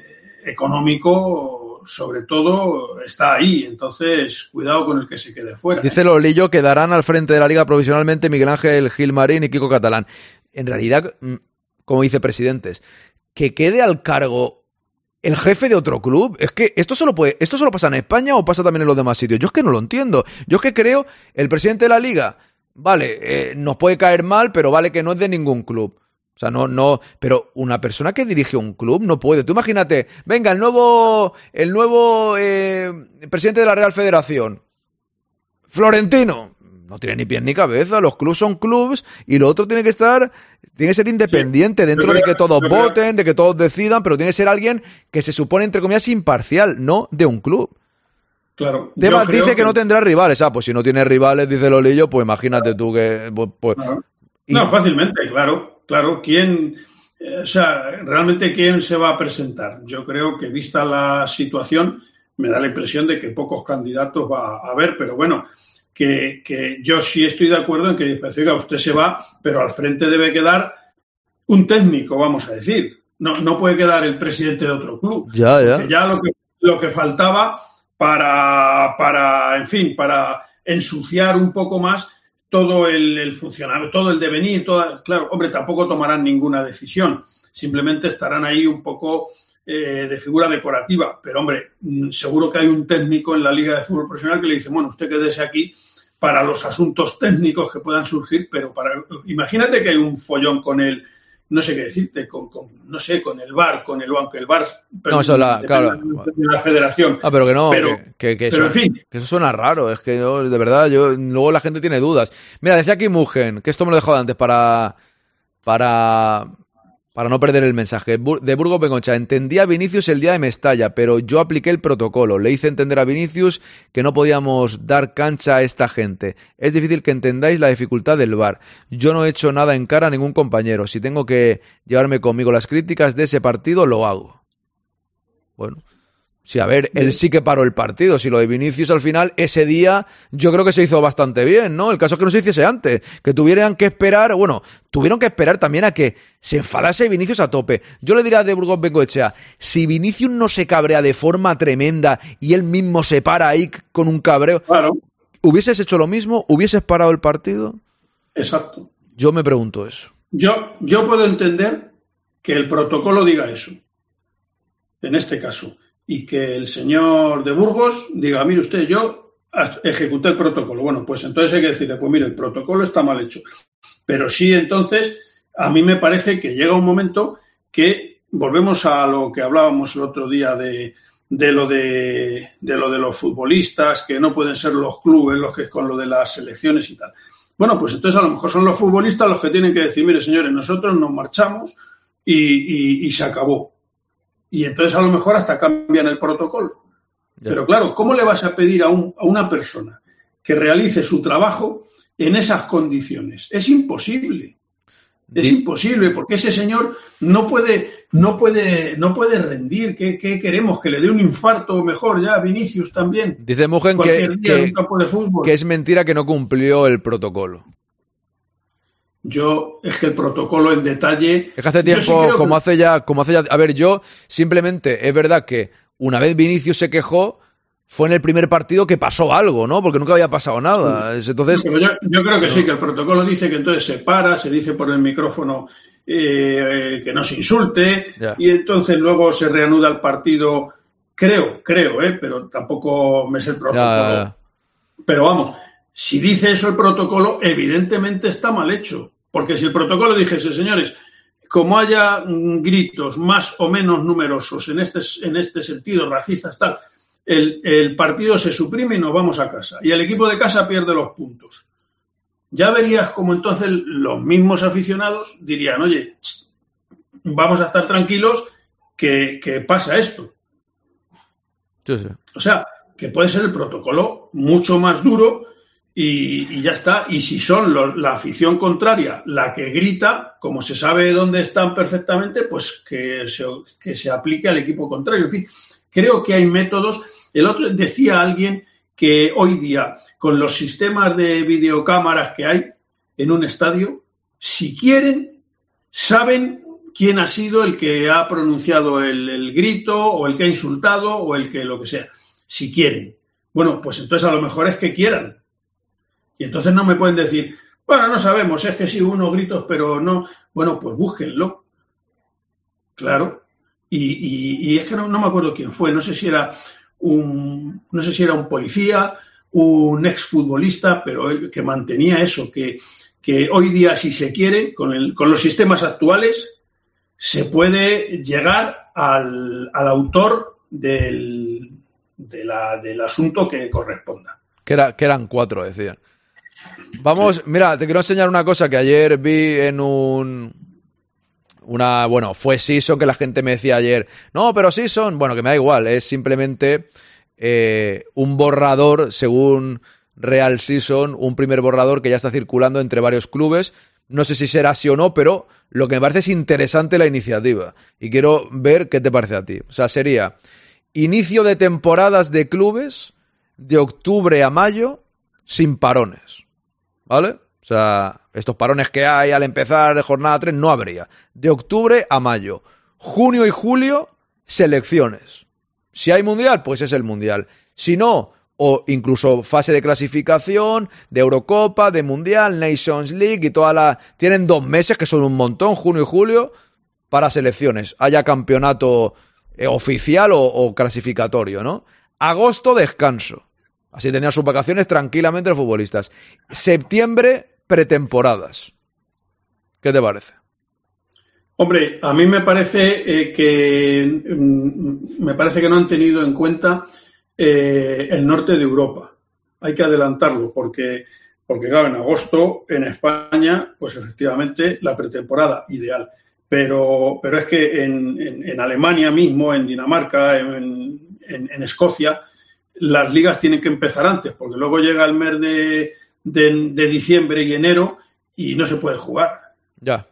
económico, sobre todo, está ahí. Entonces, cuidado con el que se quede fuera. Dice Lolillo que darán al frente de la liga provisionalmente Miguel Ángel Gilmarín y Kiko Catalán. En realidad, mm, como vicepresidentes, que quede al cargo el jefe de otro club. Es que esto solo puede, esto solo pasa en España o pasa también en los demás sitios. Yo es que no lo entiendo. Yo es que creo el presidente de la liga, vale, eh, nos puede caer mal, pero vale que no es de ningún club. O sea, no, no, pero una persona que dirige un club no puede. Tú imagínate, venga, el nuevo, el nuevo eh, presidente de la Real Federación, Florentino. No tiene ni pies ni cabeza. Los clubes son clubes y lo otro tiene que estar, tiene que ser independiente dentro de que todos voten, de que todos decidan, pero tiene que ser alguien que se supone, entre comillas, imparcial, no de un club. Claro. Tebas dice que, no tendrá rivales. Ah, pues si no tiene rivales, dice Lolillo, pues imagínate tú que. pues- pues- Claro. y- No, fácilmente, claro, claro. ¿Quién, eh, o sea, realmente quién se va a presentar? Yo creo que vista la situación, me da la impresión de que pocos candidatos va a haber, pero bueno, que, que yo sí estoy de acuerdo en que, pues, oiga, usted se va, pero al frente debe quedar un técnico, vamos a decir. No, no puede quedar el presidente de otro club. ya, ya. Ya lo que, lo que faltaba para, para, en fin, para ensuciar un poco más todo el, el todo el devenir, toda, claro, hombre, tampoco tomarán ninguna decisión, simplemente estarán ahí un poco eh, de figura decorativa, pero hombre, mm, seguro que hay un técnico en la Liga de Fútbol Profesional que le dice, bueno, usted quédese aquí para los asuntos técnicos que puedan surgir, pero para, imagínate que hay un follón con el, no sé qué decirte, con, con, no sé, con el bar, con el aunque el bar No, eso la- claro. de la federación. Ah, pero que no, Pero- que, que- que pero, eso, en fin. que eso suena raro, es que yo, de verdad, yo luego la gente tiene dudas. Mira, decía aquí Mugen, que esto me lo he dejado antes para para para no perder el mensaje. De Burgos Bengocha, entendí a Vinicius el día de Mestalla, pero yo apliqué el protocolo. Le hice entender a Vinicius que no podíamos dar cancha a esta gente. Es difícil que entendáis la dificultad del VAR. Yo no he hecho nada en cara a ningún compañero. Si tengo que llevarme conmigo las críticas de ese partido, lo hago. Bueno, Sí, a ver, él sí que paró el partido. Si lo de Vinicius al final, ese día, yo creo que se hizo bastante bien, ¿no? El caso es que no se hiciese antes. Que tuvieran que esperar, bueno, tuvieron que esperar también a que se enfadase Vinicius a tope. Yo le diría a De Burgos Bengoechea, si Vinicius no se cabrea de forma tremenda y él mismo se para ahí con un cabreo, Claro, ¿hubieses hecho lo mismo? ¿Hubieses parado el partido? exacto. Yo me pregunto eso. Yo, yo puedo entender que el protocolo diga eso, en este caso, y que el señor de Burgos diga, mire usted, yo ejecuté el protocolo. Bueno, pues entonces hay que decirle, pues mire, el protocolo está mal hecho. Pero sí, entonces, a mí me parece que llega un momento que volvemos a lo que hablábamos el otro día de, de lo de, de lo de los futbolistas, que no pueden ser los clubes los que con lo de las selecciones y tal. Bueno, pues entonces a lo mejor son los futbolistas los que tienen que decir, mire señores, nosotros nos marchamos y, y, y se acabó. Y entonces a lo mejor hasta cambian el protocolo. Ya. Pero claro, ¿cómo le vas a pedir a, un- a una persona que realice su trabajo en esas condiciones? Es imposible. Es imposible, porque ese señor no puede, no puede, no puede rendir. ¿Qué, qué queremos? ¿Que le dé un infarto o mejor ya Vinicius también? Dice Mugen que, que es mentira que no cumplió el protocolo. Yo, es que el protocolo en detalle. Es que hace tiempo, sí creo que- como hace ya, como hace ya. A ver, yo simplemente es verdad que una vez Vinicius se quejó, fue en el primer partido que pasó algo, ¿no? Porque nunca había pasado nada. Es- Entonces, Pero yo, yo creo que sí, que el protocolo dice que entonces se para, se dice por el micrófono eh, que no se insulte, y entonces luego se reanuda el partido. Creo, creo, ¿eh? pero tampoco me sé el protocolo. Pero vamos, si dice eso el protocolo, evidentemente está mal hecho. Porque si el protocolo dijese, señores, como haya gritos más o menos numerosos en este, en este sentido, racistas, tal, el, el partido se suprime y nos vamos a casa. Y el equipo de casa pierde los puntos. Ya verías como entonces los mismos aficionados dirían, oye, vamos a estar tranquilos que, que pasa esto. Sí, sí. O sea, que puede ser el protocolo mucho más duro y, ya está. Y si son la afición contraria la que grita, como se sabe dónde están perfectamente, pues que se, que se aplique al equipo contrario. En fin, creo que hay métodos. El otro decía alguien que hoy día, con los sistemas de videocámaras que hay en un estadio, si quieren, saben quién ha sido el que ha pronunciado el, el grito o el que ha insultado o el que lo que sea, si quieren. Bueno, pues entonces a lo mejor es que quieran. Y entonces no me pueden decir, bueno, no sabemos, es que sí unos gritos, pero no. Bueno, pues búsquenlo. Claro. Y, y- y es que no, no me acuerdo quién fue, no sé si era un, no sé si era un policía, un exfutbolista, pero él que mantenía eso, que, que hoy día, si se quiere, con, el- con los sistemas actuales, se puede llegar al, al autor del, de la- del asunto que corresponda. Que, era, que eran cuatro, decían. Vamos, mira, te quiero enseñar una cosa que ayer vi en un. Una, bueno, fue Season que la gente me decía ayer. No, pero Season, bueno, que me da igual, es simplemente eh, un borrador, según Real Season, un primer borrador que ya está circulando entre varios clubes. No sé si será así o no, pero lo que me parece es interesante la iniciativa. Y quiero ver qué te parece a ti. O sea, sería inicio de temporadas de clubes de octubre a mayo sin parones. ¿Vale? O sea, estos parones que hay al empezar de jornada 3 no habría. De octubre a mayo. Junio y julio, selecciones. Si hay mundial, pues es el mundial. Si no, o incluso fase de clasificación, de Eurocopa, de Mundial, Nations League y toda la... Tienen dos meses, que son un montón, junio y julio, para selecciones. Haya campeonato eh, oficial o, o clasificatorio, ¿no? Agosto, descanso. Así tenían sus vacaciones tranquilamente los futbolistas. Septiembre, pretemporadas. ¿Qué te parece? Hombre, a mí me parece eh, que mm, me parece que no han tenido en cuenta eh, el norte de Europa. Hay que adelantarlo porque, porque claro, en agosto en España, pues efectivamente la pretemporada ideal. Pero, pero es que en, Alemania mismo, en Dinamarca, en Escocia, las ligas tienen que empezar antes, porque luego llega el mes de, de- de diciembre y enero y no se puede jugar. Ya.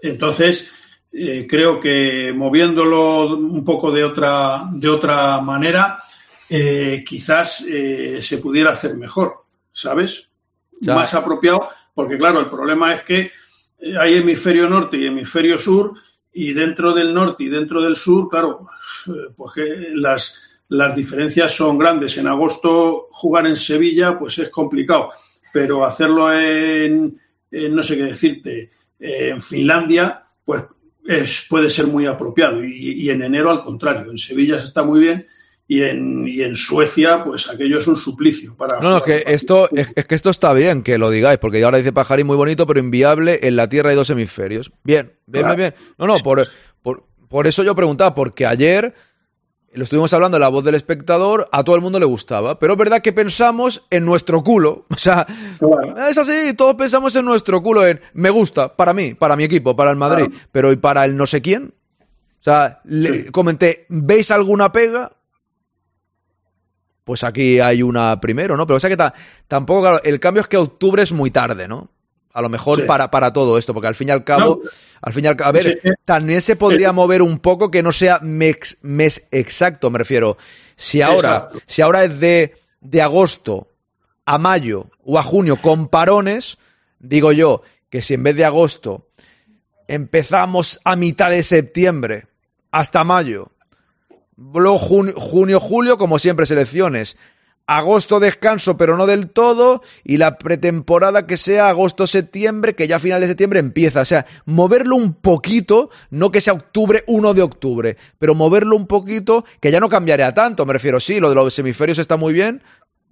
Entonces, eh, creo que moviéndolo un poco de otra, de otra manera, eh, quizás eh, se pudiera hacer mejor, ¿sabes? Ya. Más apropiado, porque claro, el problema es que hay hemisferio norte y hemisferio sur, y dentro del norte y dentro del sur, claro, eh, pues que las, las diferencias son grandes. En agosto jugar en Sevilla, pues es complicado, pero hacerlo en, en no sé qué decirte, en Finlandia, pues es, puede ser muy apropiado. Y, y en enero, al contrario, en Sevilla se está muy bien y en, y en Suecia, pues aquello es un suplicio. Para No, no, es que esto, es, es que esto está bien que lo digáis, porque ahora dice Pajarín muy bonito, pero inviable en la Tierra hay dos hemisferios. Bien, bien, Claro. bien, bien. No, no, por, por, por eso yo preguntaba, porque ayer lo estuvimos hablando en la voz del espectador, a todo el mundo le gustaba. Pero es verdad que pensamos en nuestro culo. O sea, es así, todos pensamos en nuestro culo, en me gusta, para mí, para mi equipo, para el Madrid, pero ¿y para el no sé quién? O sea, le comenté, ¿veis alguna pega? Pues aquí hay una primero, ¿no? Pero o sea que tampoco, claro, el cambio es que octubre es muy tarde, ¿no? A lo mejor Sí. para, para todo esto, porque al fin y al cabo, No. al fin y al cabo, a ver, Sí, eh, también se podría mover un poco que no sea mes, mes exacto, me refiero. Si ahora, Exacto. si ahora es de, de agosto a mayo o a junio con parones, digo yo que si en vez de agosto empezamos a mitad de septiembre hasta mayo, luego junio, junio, julio, como siempre, selecciones. Agosto descanso, pero no del todo, y la pretemporada que sea agosto-septiembre, que ya a final de septiembre empieza. O sea, moverlo un poquito, no que sea octubre 1 de octubre, pero moverlo un poquito, que ya no cambiaría tanto. Me refiero, sí, lo de los hemisferios está muy bien,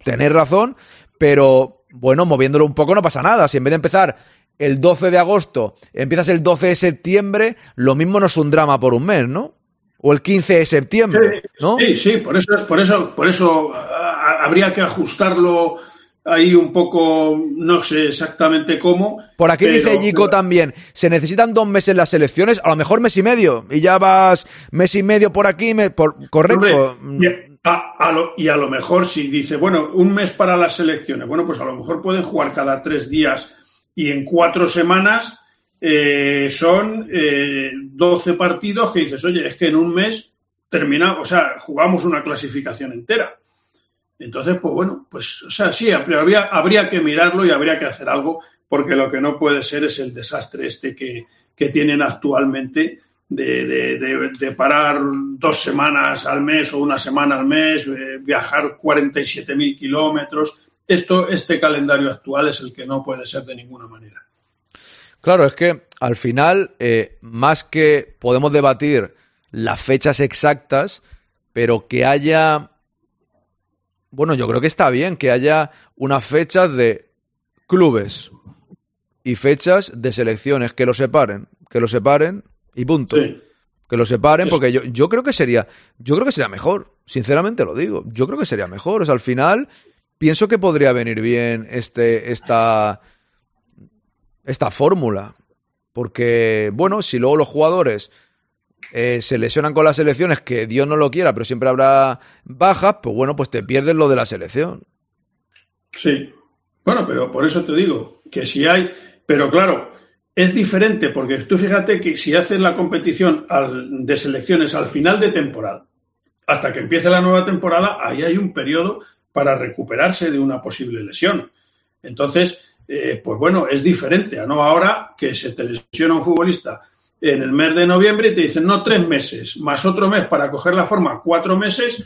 tenéis razón, pero bueno, moviéndolo un poco no pasa nada. Si en vez de empezar el 12 de agosto, empiezas el 12 de septiembre, lo mismo no es un drama por un mes, ¿no? O el 15 de septiembre, ¿no? Sí, sí, por eso, por eso, por eso ah, habría que ajustarlo ahí un poco, no sé exactamente cómo. Por aquí pero- dice Yico también, se necesitan dos meses las elecciones, a lo mejor mes y medio, y ya vas mes y medio por aquí, me- por, correcto. Hombre, y a, a lo, y a lo mejor si dice, bueno, un mes para las elecciones, bueno, pues a lo mejor pueden jugar cada tres días y en cuatro semanas eh, son eh, 12 partidos que dices, oye, es que en un mes terminamos, o sea, jugamos una clasificación entera. Entonces, pues bueno, pues, o sea, sí, habría, habría que mirarlo y habría que hacer algo, porque lo que no puede ser es el desastre este que, que tienen actualmente de, de- de- de parar dos semanas al mes o una semana al mes, eh, viajar 47.000 kilómetros. Esto, este calendario actual es el que no puede ser de ninguna manera. Claro, es que al final, eh, más que podemos debatir las fechas exactas, pero que haya. Bueno, yo creo que está bien que haya unas fechas de clubes y fechas de selecciones, que lo separen, que lo separen y punto. Sí. Que lo separen, porque yo, yo creo que sería, yo creo que sería mejor, sinceramente lo digo. Yo creo que sería mejor. O sea, al final, pienso que podría venir bien este, esta, esta fórmula. Porque, bueno, si luego los jugadores eh, se lesionan con las selecciones, que Dios no lo quiera, pero siempre habrá bajas, pues bueno, pues te pierdes lo de la selección. Sí. Bueno, pero por eso te digo que si hay, pero claro, es diferente porque tú fíjate que si haces la competición de selecciones al final de temporada, hasta que empiece la nueva temporada, ahí hay un periodo para recuperarse de una posible lesión. Entonces, eh, pues bueno, es diferente a no ahora que se te lesiona un futbolista en el mes de noviembre y te dicen no tres meses, más otro mes para coger la forma, cuatro meses,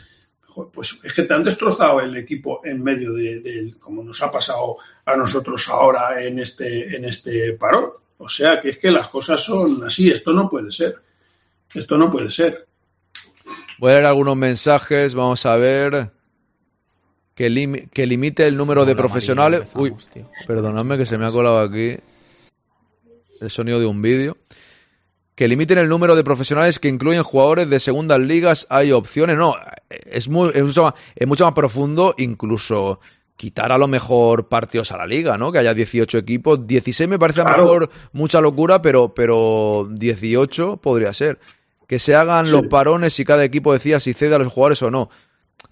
pues es que te han destrozado el equipo en medio de, como nos ha pasado a nosotros ahora en este, en este parón. O sea que es que las cosas son así, esto no puede ser. Esto no puede ser. Voy a leer algunos mensajes, vamos a ver. Que, limi- que limite el número de profesionales. Uy, tío. perdonadme que se me ha colado aquí el sonido de un vídeo. Que limiten el número de profesionales que incluyen jugadores de segundas ligas. Hay opciones. No, es, muy, es, mucho más, es mucho más profundo, incluso quitar a lo mejor partidos a la liga, ¿no? Que haya 18 equipos. 16 me parece a lo Claro. mejor mucha locura, pero, pero 18 podría ser. Que se hagan Sí. los parones y cada equipo decía si cede a los jugadores o no.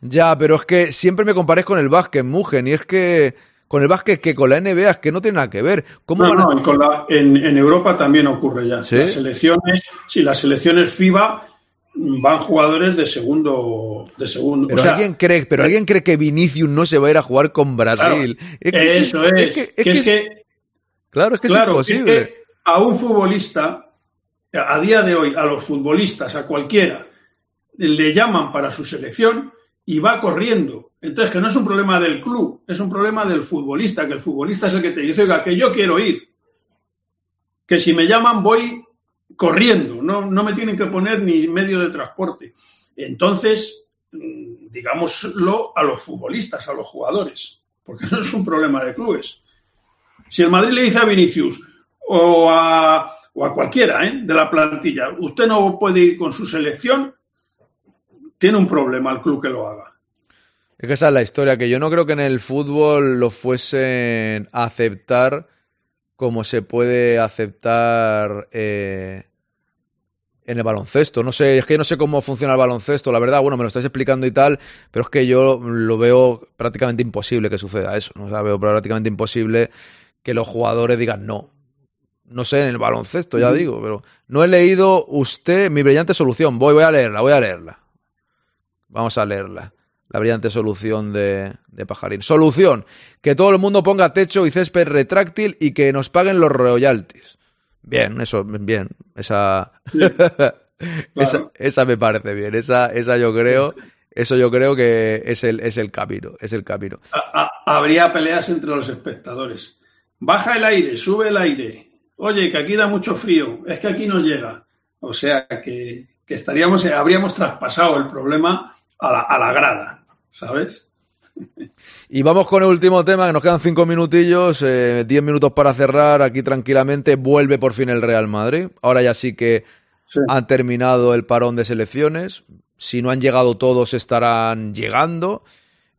Ya, pero es que siempre me compares con el básquet, Mugen, y es que con el básquet que con la NBA es que no tiene nada que ver. ¿Cómo No, van a- no, y con la- en, en Europa también ocurre ya. ¿Sí? Las selecciones, sí, las selecciones FIBA van jugadores de segundo, de segundo. Pero o sea, alguien cree, pero alguien cree que Vinicius no se va a ir a jugar con Brasil. Es que eso es. que- que es que claro, es que claro, es es imposible. que a un futbolista, a día de hoy, a los futbolistas, a cualquiera, le llaman para su selección y va corriendo. Entonces, que no es un problema del club, es un problema del futbolista, que el futbolista es el que te dice, oiga, que yo quiero ir. Que si me llaman voy corriendo, no, no me tienen que poner ni medio de transporte. Entonces, mm, digámoslo a los futbolistas, a los jugadores, porque no es un problema de clubes. Si el Madrid le dice a Vinicius o a, o a cualquiera ¿eh? de la plantilla, usted no puede ir con su selección, tiene un problema el club que lo haga. Es que esa es la historia, que yo no creo que en el fútbol lo fuesen a aceptar como se puede aceptar eh, en el baloncesto. No sé, es que no sé cómo funciona el baloncesto, la verdad, bueno, me lo estáis explicando y tal, pero es que yo lo veo prácticamente imposible que suceda eso, ¿no? O sea, veo prácticamente imposible que los jugadores digan no. No sé, en el baloncesto, ya digo, pero no he leído usted mi brillante solución. Voy, voy a leerla, voy a leerla. Vamos a leerla. La brillante solución de, de Pajarín. Solución: que todo el mundo ponga techo y césped retráctil y que nos paguen los royalties. Bien, eso, bien. Esa, esa, esa, me parece bien. Esa, esa yo creo, eso yo creo que es el, es el camino. Es el camino. Habría peleas entre los espectadores. Baja el aire, sube el aire. Oye, que aquí da mucho frío. Es que aquí no llega. O sea que, que estaríamos, habríamos traspasado el problema a la, a la grada, ¿sabes? Y vamos con el último tema, que nos quedan cinco minutillos, eh, diez minutos para cerrar aquí tranquilamente. Vuelve por fin el Real Madrid. Ahora ya sí que sí. han terminado el parón de selecciones. Si no han llegado todos, estarán llegando.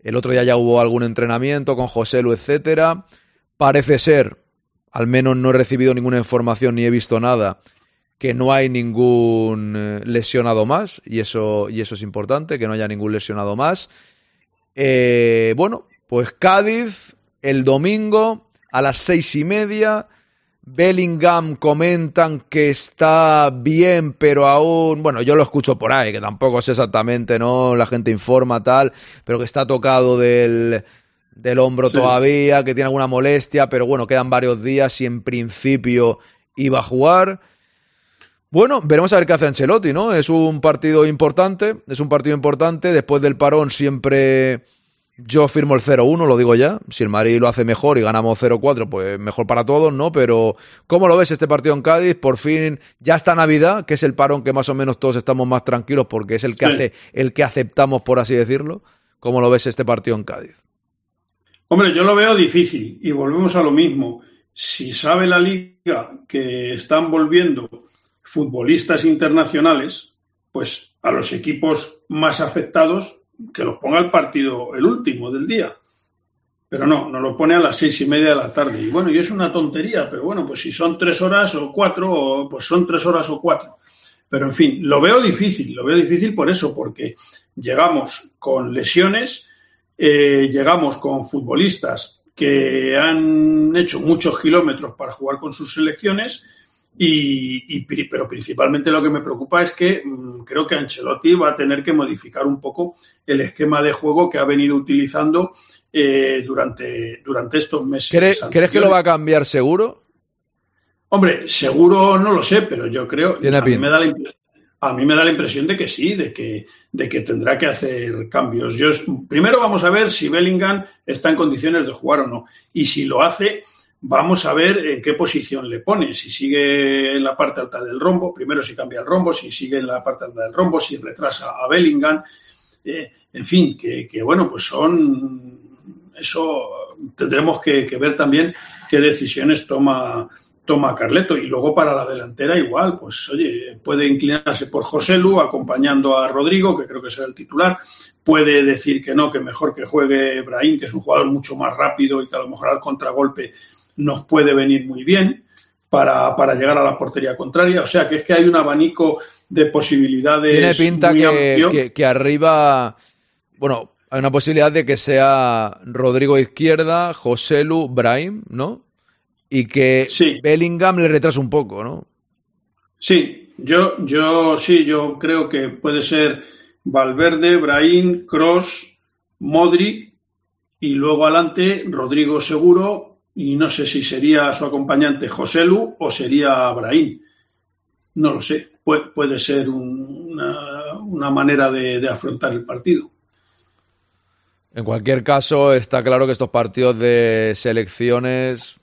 El otro día ya hubo algún entrenamiento con José Lu, etcétera. Parece ser, al menos no he recibido ninguna información ni he visto nada, que no hay ningún eh, lesionado más, y eso, y eso es importante, que no haya ningún lesionado más. Eh, bueno, pues Cádiz el domingo a las seis y media. Bellingham comentan que está bien, pero aún, bueno, yo lo escucho por ahí, que tampoco sé exactamente, ¿no? La gente informa tal, pero que está tocado del, del hombro sí. todavía, que tiene alguna molestia, pero bueno, quedan varios días y en principio iba a jugar. Bueno, veremos a ver qué hace Ancelotti, ¿no? Es un partido importante, es un partido importante. Después del parón siempre yo firmo el 0-1, lo digo ya. Si el Madrid lo hace mejor y ganamos 0-4, pues mejor para todos, ¿no? Pero, ¿cómo lo ves este partido en Cádiz? Por fin, ya está Navidad, que es el parón que más o menos todos estamos más tranquilos porque es el que, sí. hace, el que aceptamos, por así decirlo. ¿Cómo lo ves este partido en Cádiz? Hombre, yo lo veo difícil y volvemos a lo mismo. Si sabe la liga que están volviendo futbolistas internacionales, pues a los equipos más afectados que los ponga el partido el último del día. Pero no, nos lo pone a las seis y media de la tarde. Y bueno, y es una tontería, pero bueno, pues si son tres horas o cuatro, pues son tres horas o cuatro. Pero en fin, lo veo difícil, lo veo difícil por eso, porque llegamos con lesiones, eh, llegamos con futbolistas que han hecho muchos kilómetros para jugar con sus selecciones y, y, pero principalmente lo que me preocupa es que mmm, creo que Ancelotti va a tener que modificar un poco el esquema de juego que ha venido utilizando eh, durante, durante estos meses. ¿Crees, ¿Crees que lo va a cambiar seguro? Hombre, seguro no lo sé, pero yo creo. Tiene a, mí me da la a mí me da la impresión de que sí, de que, de que tendrá que hacer cambios. Yo, primero vamos a ver si Bellingham está en condiciones de jugar o no. Y si lo hace, Vamos a ver en qué posición le pone, si sigue en la parte alta del rombo, primero si cambia el rombo, si sigue en la parte alta del rombo, si retrasa a Bellingham, eh, en fin, que, bueno, pues son, eso tendremos que, que, ver también qué decisiones toma, toma Carleto. Y luego para la delantera igual, pues oye, puede inclinarse por José Lu acompañando a Rodrigo, que creo que será el titular, puede decir que no, que mejor que juegue Brahim, que es un jugador mucho más rápido y que a lo mejor al contragolpe nos puede venir muy bien para, para, llegar a la portería contraria. O sea que es que hay un abanico de posibilidades. Tiene pinta que, que, que, arriba, bueno, hay una posibilidad de que sea Rodrigo izquierda, José Lu, Brahim, ¿no? Y que sí. Bellingham le retrasa un poco, ¿no? Sí, yo, yo sí, yo creo que puede ser Valverde, Brahim, Cross, Modric y luego adelante Rodrigo Seguro, y no sé si sería su acompañante José Lu o sería Abraham. No lo sé. Pu puede ser un, una, una, manera de, de, afrontar el partido. En cualquier caso, está claro que estos partidos de selecciones,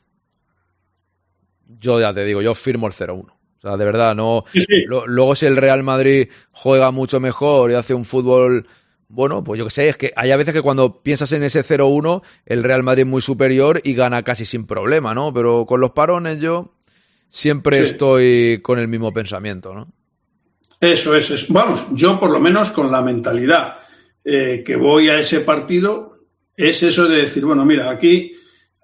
yo ya te digo, yo firmo el 0-1. O sea, de verdad, no. Sí, sí. Luego, si el Real Madrid juega mucho mejor y hace un fútbol bueno, pues yo que sé, es que hay a veces que cuando piensas en ese 0-1, el Real Madrid es muy superior y gana casi sin problema, ¿no? Pero con los parones yo siempre sí. estoy con el mismo pensamiento, ¿no? Eso es, es. Vamos, yo por lo menos con la mentalidad eh, que voy a ese partido, es eso de decir, bueno, mira, aquí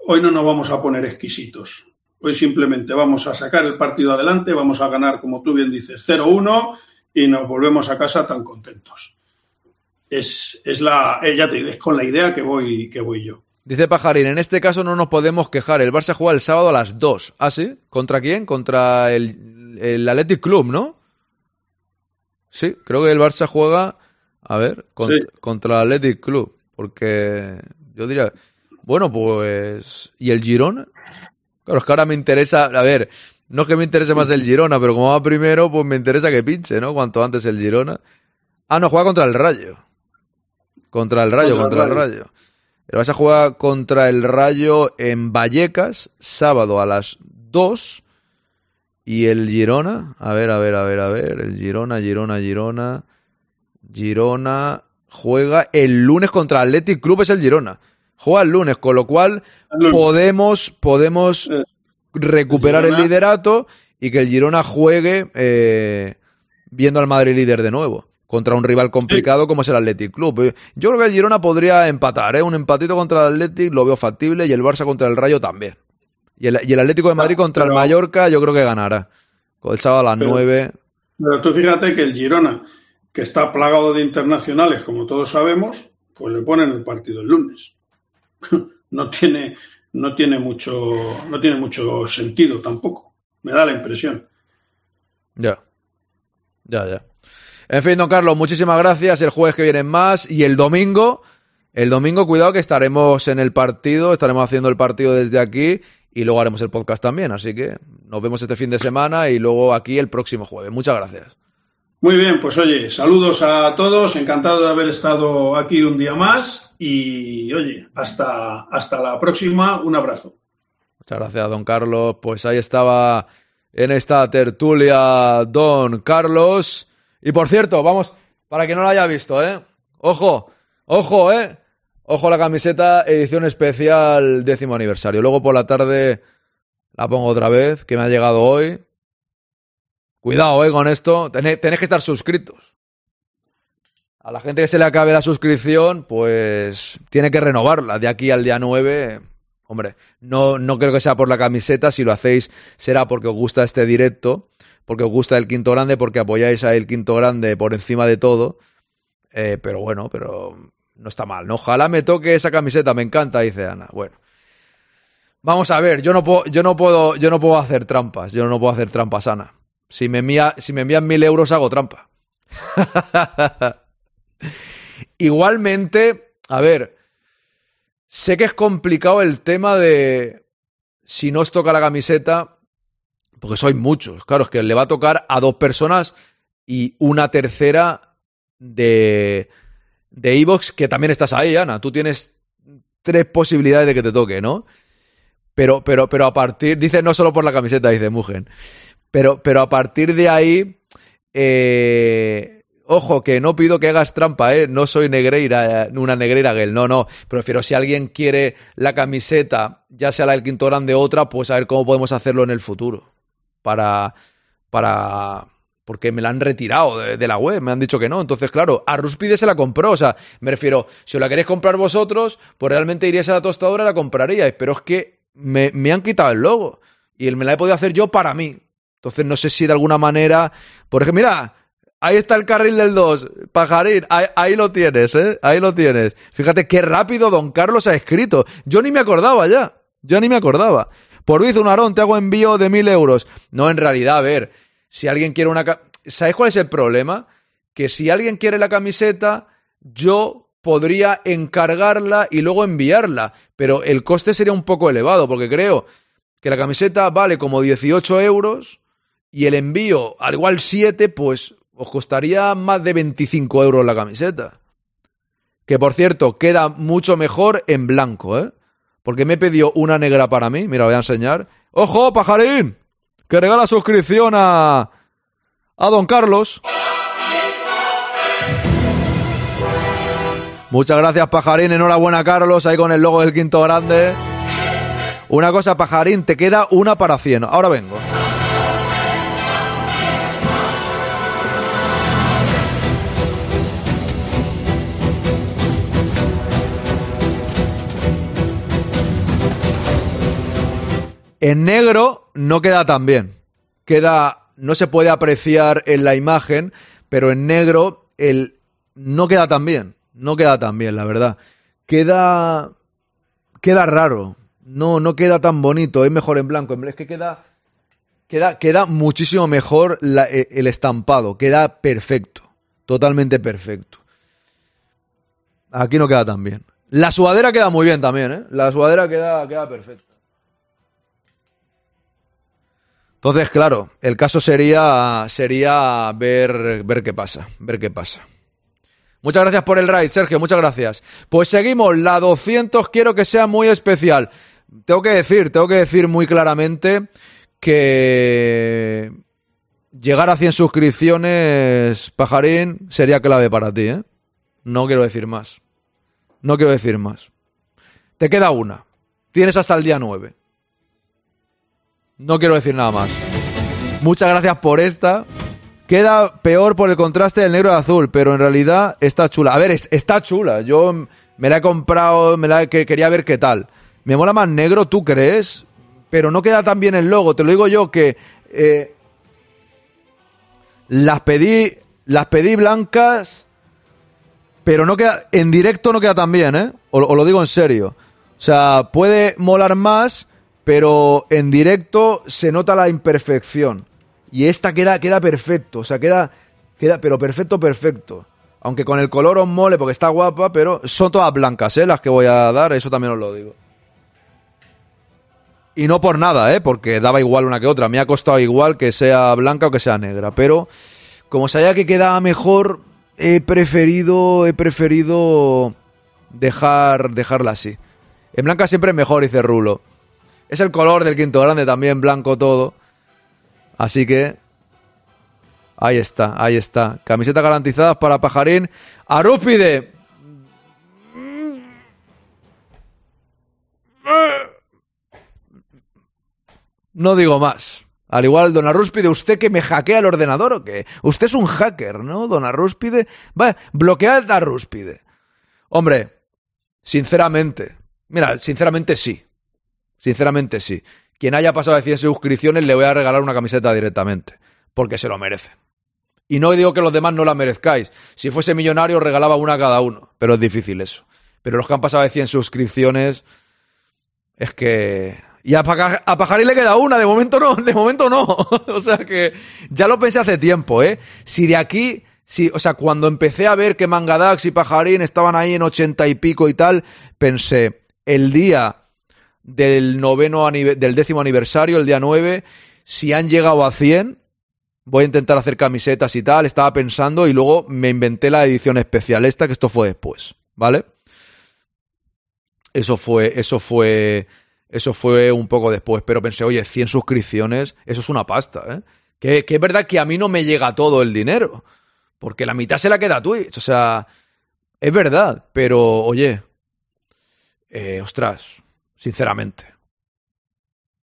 hoy no nos vamos a poner exquisitos. Hoy simplemente vamos a sacar el partido adelante, vamos a ganar, como tú bien dices, 0-1 y nos volvemos a casa tan contentos. Es, es la, eh, ya te digo, es con la idea que voy, que voy yo. Dice Pajarín, en este caso no nos podemos quejar. El Barça juega el sábado a las 2. ¿Ah, sí? ¿Contra quién? Contra el, el Athletic Club, ¿no? Sí, creo que el Barça juega, a ver, cont- Sí. contra el Athletic Club. Porque yo diría, bueno, pues... ¿Y el Girona? Claro, es que ahora me interesa, a ver, no es que me interese más el Girona, pero como va primero, pues me interesa que pinche, ¿no? Cuanto antes el Girona. Ah, no, juega contra el Rayo. Contra el Rayo, Contra contra, el Rayo. Rayo. El Barça juega contra el Rayo en Vallecas, sábado a las 2. Y el Girona, a ver, a ver, a ver, a ver, el Girona, Girona, Girona. Girona juega el lunes contra Athletic Club, es el Girona. Juega el lunes, con lo cual lunes. podemos, podemos Eh, recuperar el, liderato y que el Girona juegue eh, viendo al Madrid líder de nuevo contra un rival complicado como es el Athletic Club. Eh, Yo creo que el Girona podría empatar, ¿eh? un empatito contra el Athletic lo veo factible y el Barça contra el Rayo también. Y el, y el Atlético de Madrid Ah, contra el Mallorca yo creo que ganará. Con el sábado a las Pero- 9. Pero tú fíjate que el Girona, que está plagado de internacionales, como todos sabemos, pues le ponen el partido el lunes. No tiene, no tiene mucho, no tiene mucho sentido tampoco. Me da la impresión. Ya. Ya, ya. En fin, don Carlos, muchísimas gracias. El jueves que viene más. Y el domingo, el domingo, cuidado que estaremos en el partido, estaremos haciendo el partido desde aquí y luego haremos el podcast también. Así que nos vemos este fin de semana y luego aquí el próximo jueves. Muchas gracias. Muy bien, pues oye, saludos a todos, encantado de haber estado aquí un día más y oye, hasta, hasta la próxima, un abrazo. Muchas gracias, don Carlos. Pues ahí estaba en esta tertulia don Carlos. Y por cierto, vamos, para que no lo haya visto, ¿eh? Ojo, ojo, ¿eh? Ojo la camiseta edición especial décimo aniversario. Luego por la tarde la pongo otra vez, que me ha llegado hoy. Cuidado, ¿eh? Con esto. Tenéis, que estar suscritos. A la gente que se le acabe la suscripción, pues tiene que renovarla de aquí al día 9. Hombre, no, no creo que sea por la camiseta. Si lo hacéis, será porque os gusta este directo, porque os gusta el quinto grande, porque apoyáis a el quinto grande por encima de todo. Eh, pero bueno, pero no está mal, ¿no? Ojalá me toque esa camiseta, me encanta, dice Ana. Bueno. Vamos a ver, yo no puedo, yo no puedo, yo no puedo hacer trampas, yo no puedo hacer trampas, Ana. Si me, si me envían mil euros, hago trampa. Igualmente, a ver, sé que es complicado el tema de si no os toca la camiseta, porque sois muchos. Claro, es que le va a tocar a dos personas y una tercera de de Evox, que también estás ahí, Ana. Tú tienes tres posibilidades de que te toque, ¿no? Pero, pero, pero a partir, dice no solo por la camiseta, dice Mugen. Pero, pero a partir de ahí, eh, ojo, que no pido que hagas trampa, ¿eh? No soy negreira, una negreira gel, no, no. Prefiero si alguien quiere la camiseta, ya sea la del quinto grande otra, pues a ver cómo podemos hacerlo en el futuro. Para, para, porque me la han retirado de, la web, me han dicho que no. Entonces, claro, a Ruspide se la compró. O sea, me refiero, si os la queréis comprar vosotros, pues realmente iríais a la tostadora y la compraríais. Pero es que me, me han quitado el logo. Y me la he podido hacer yo para mí. Entonces, no sé si de alguna manera. Por ejemplo, mira, ahí está el carril del 2. Pajarín, ahí, ahí lo tienes, ¿eh? Ahí lo tienes. Fíjate qué rápido Don Carlos ha escrito. Yo ni me acordaba ya. Yo ni me acordaba. Por Luis Unarón, te hago envío de mil euros. No, en realidad, a ver, si alguien quiere una... ¿Sabes cuál es el problema? Que si alguien quiere la camiseta, yo podría encargarla y luego enviarla, pero el coste sería un poco elevado, porque creo que la camiseta vale como 18 euros y el envío, al igual 7, pues os costaría más de 25 euros la camiseta. Que por cierto, queda mucho mejor en blanco, ¿eh? Porque me pidió una negra para mí. Mira, voy a enseñar. ¡Ojo, pajarín! Que regala suscripción a. a Don Carlos. Muchas gracias, pajarín. Enhorabuena, Carlos. Ahí con el logo del quinto grande. Una cosa, pajarín, te queda una para 100. Ahora vengo. En negro no queda tan bien. Queda, no se puede apreciar en la imagen, pero en negro el, no queda tan bien. No queda tan bien, la verdad. Queda, queda raro. No, no queda tan bonito. Es mejor en blanco. Es que queda, queda, queda muchísimo mejor e- el estampado. Queda perfecto. Totalmente perfecto. Aquí no queda tan bien. La sudadera queda muy bien también, ¿eh? La sudadera queda, queda perfecta. Entonces, claro, el caso sería, sería ver, ver qué pasa, ver qué pasa. Muchas gracias por el raid, Sergio, muchas gracias. Pues seguimos, la 200 quiero que sea muy especial. Tengo que decir, tengo que decir muy claramente que llegar a 100 suscripciones, pajarín, sería clave para ti, ¿eh? No quiero decir más. No quiero decir más. Te queda una. Tienes hasta el día 9. No quiero decir nada más. Muchas gracias por esta. Queda peor por el contraste del negro y azul, pero en realidad está chula. A ver, es- está chula. Yo me la he comprado, me la que quería ver qué tal. Me mola más negro, ¿tú crees? Pero no queda tan bien el logo. Te lo digo yo que eh, las pedí, las pedí blancas, pero no queda, en directo no queda tan bien, ¿eh? O, o lo digo en serio. O sea, puede molar más, pero en directo se nota la imperfección. Y esta queda, queda perfecto, o sea, queda, queda, pero perfecto, perfecto. Aunque con el color os mole porque está guapa, pero son todas blancas, ¿eh? Las que voy a dar, eso también os lo digo. Y no por nada, ¿eh? Porque daba igual una que otra. Me ha costado igual que sea blanca o que sea negra. Pero como sabía que quedaba mejor, he preferido, he preferido dejar, dejarla así. En blanca siempre es mejor, dice Rulo. Es el color del quinto grande también, blanco todo. Así que... Ahí está, ahí está. Camisetas garantizadas para Pajarín. Arúpide. No digo más. Al igual, Don Arrúspide, ¿usted que me hackea el ordenador o qué? Usted es un hacker, ¿no, Don Arrúspide? Va, bloquead a Arrúspide. Hombre, sinceramente, mira, sinceramente sí. Sinceramente sí. Quien haya pasado de 100 suscripciones le voy a regalar una camiseta directamente, porque se lo merece. Y no digo que los demás no la merezcáis. Si fuese millonario regalaba una a cada uno, pero es difícil eso. Pero los que han pasado de 100 suscripciones es que y a, Paja- a Pajarín le queda una, de momento no, de momento no. o sea que ya lo pensé hace tiempo, ¿eh? Si de aquí, si, o sea, cuando empecé a ver que Mangadax y Pajarín estaban ahí en ochenta y pico y tal, pensé, el día del noveno del décimo aniversario, el día 9, si han llegado a 100, voy a intentar hacer camisetas y tal, estaba pensando y luego me inventé la edición especial esta, que esto fue después, ¿vale? Eso fue, eso fue, eso fue un poco después, pero pensé, oye, 100 suscripciones, eso es una pasta, ¿eh? Que, que es verdad que a mí no me llega todo el dinero, porque la mitad se la queda a Twitch, o sea, es verdad, pero oye, eh, ostras, sinceramente.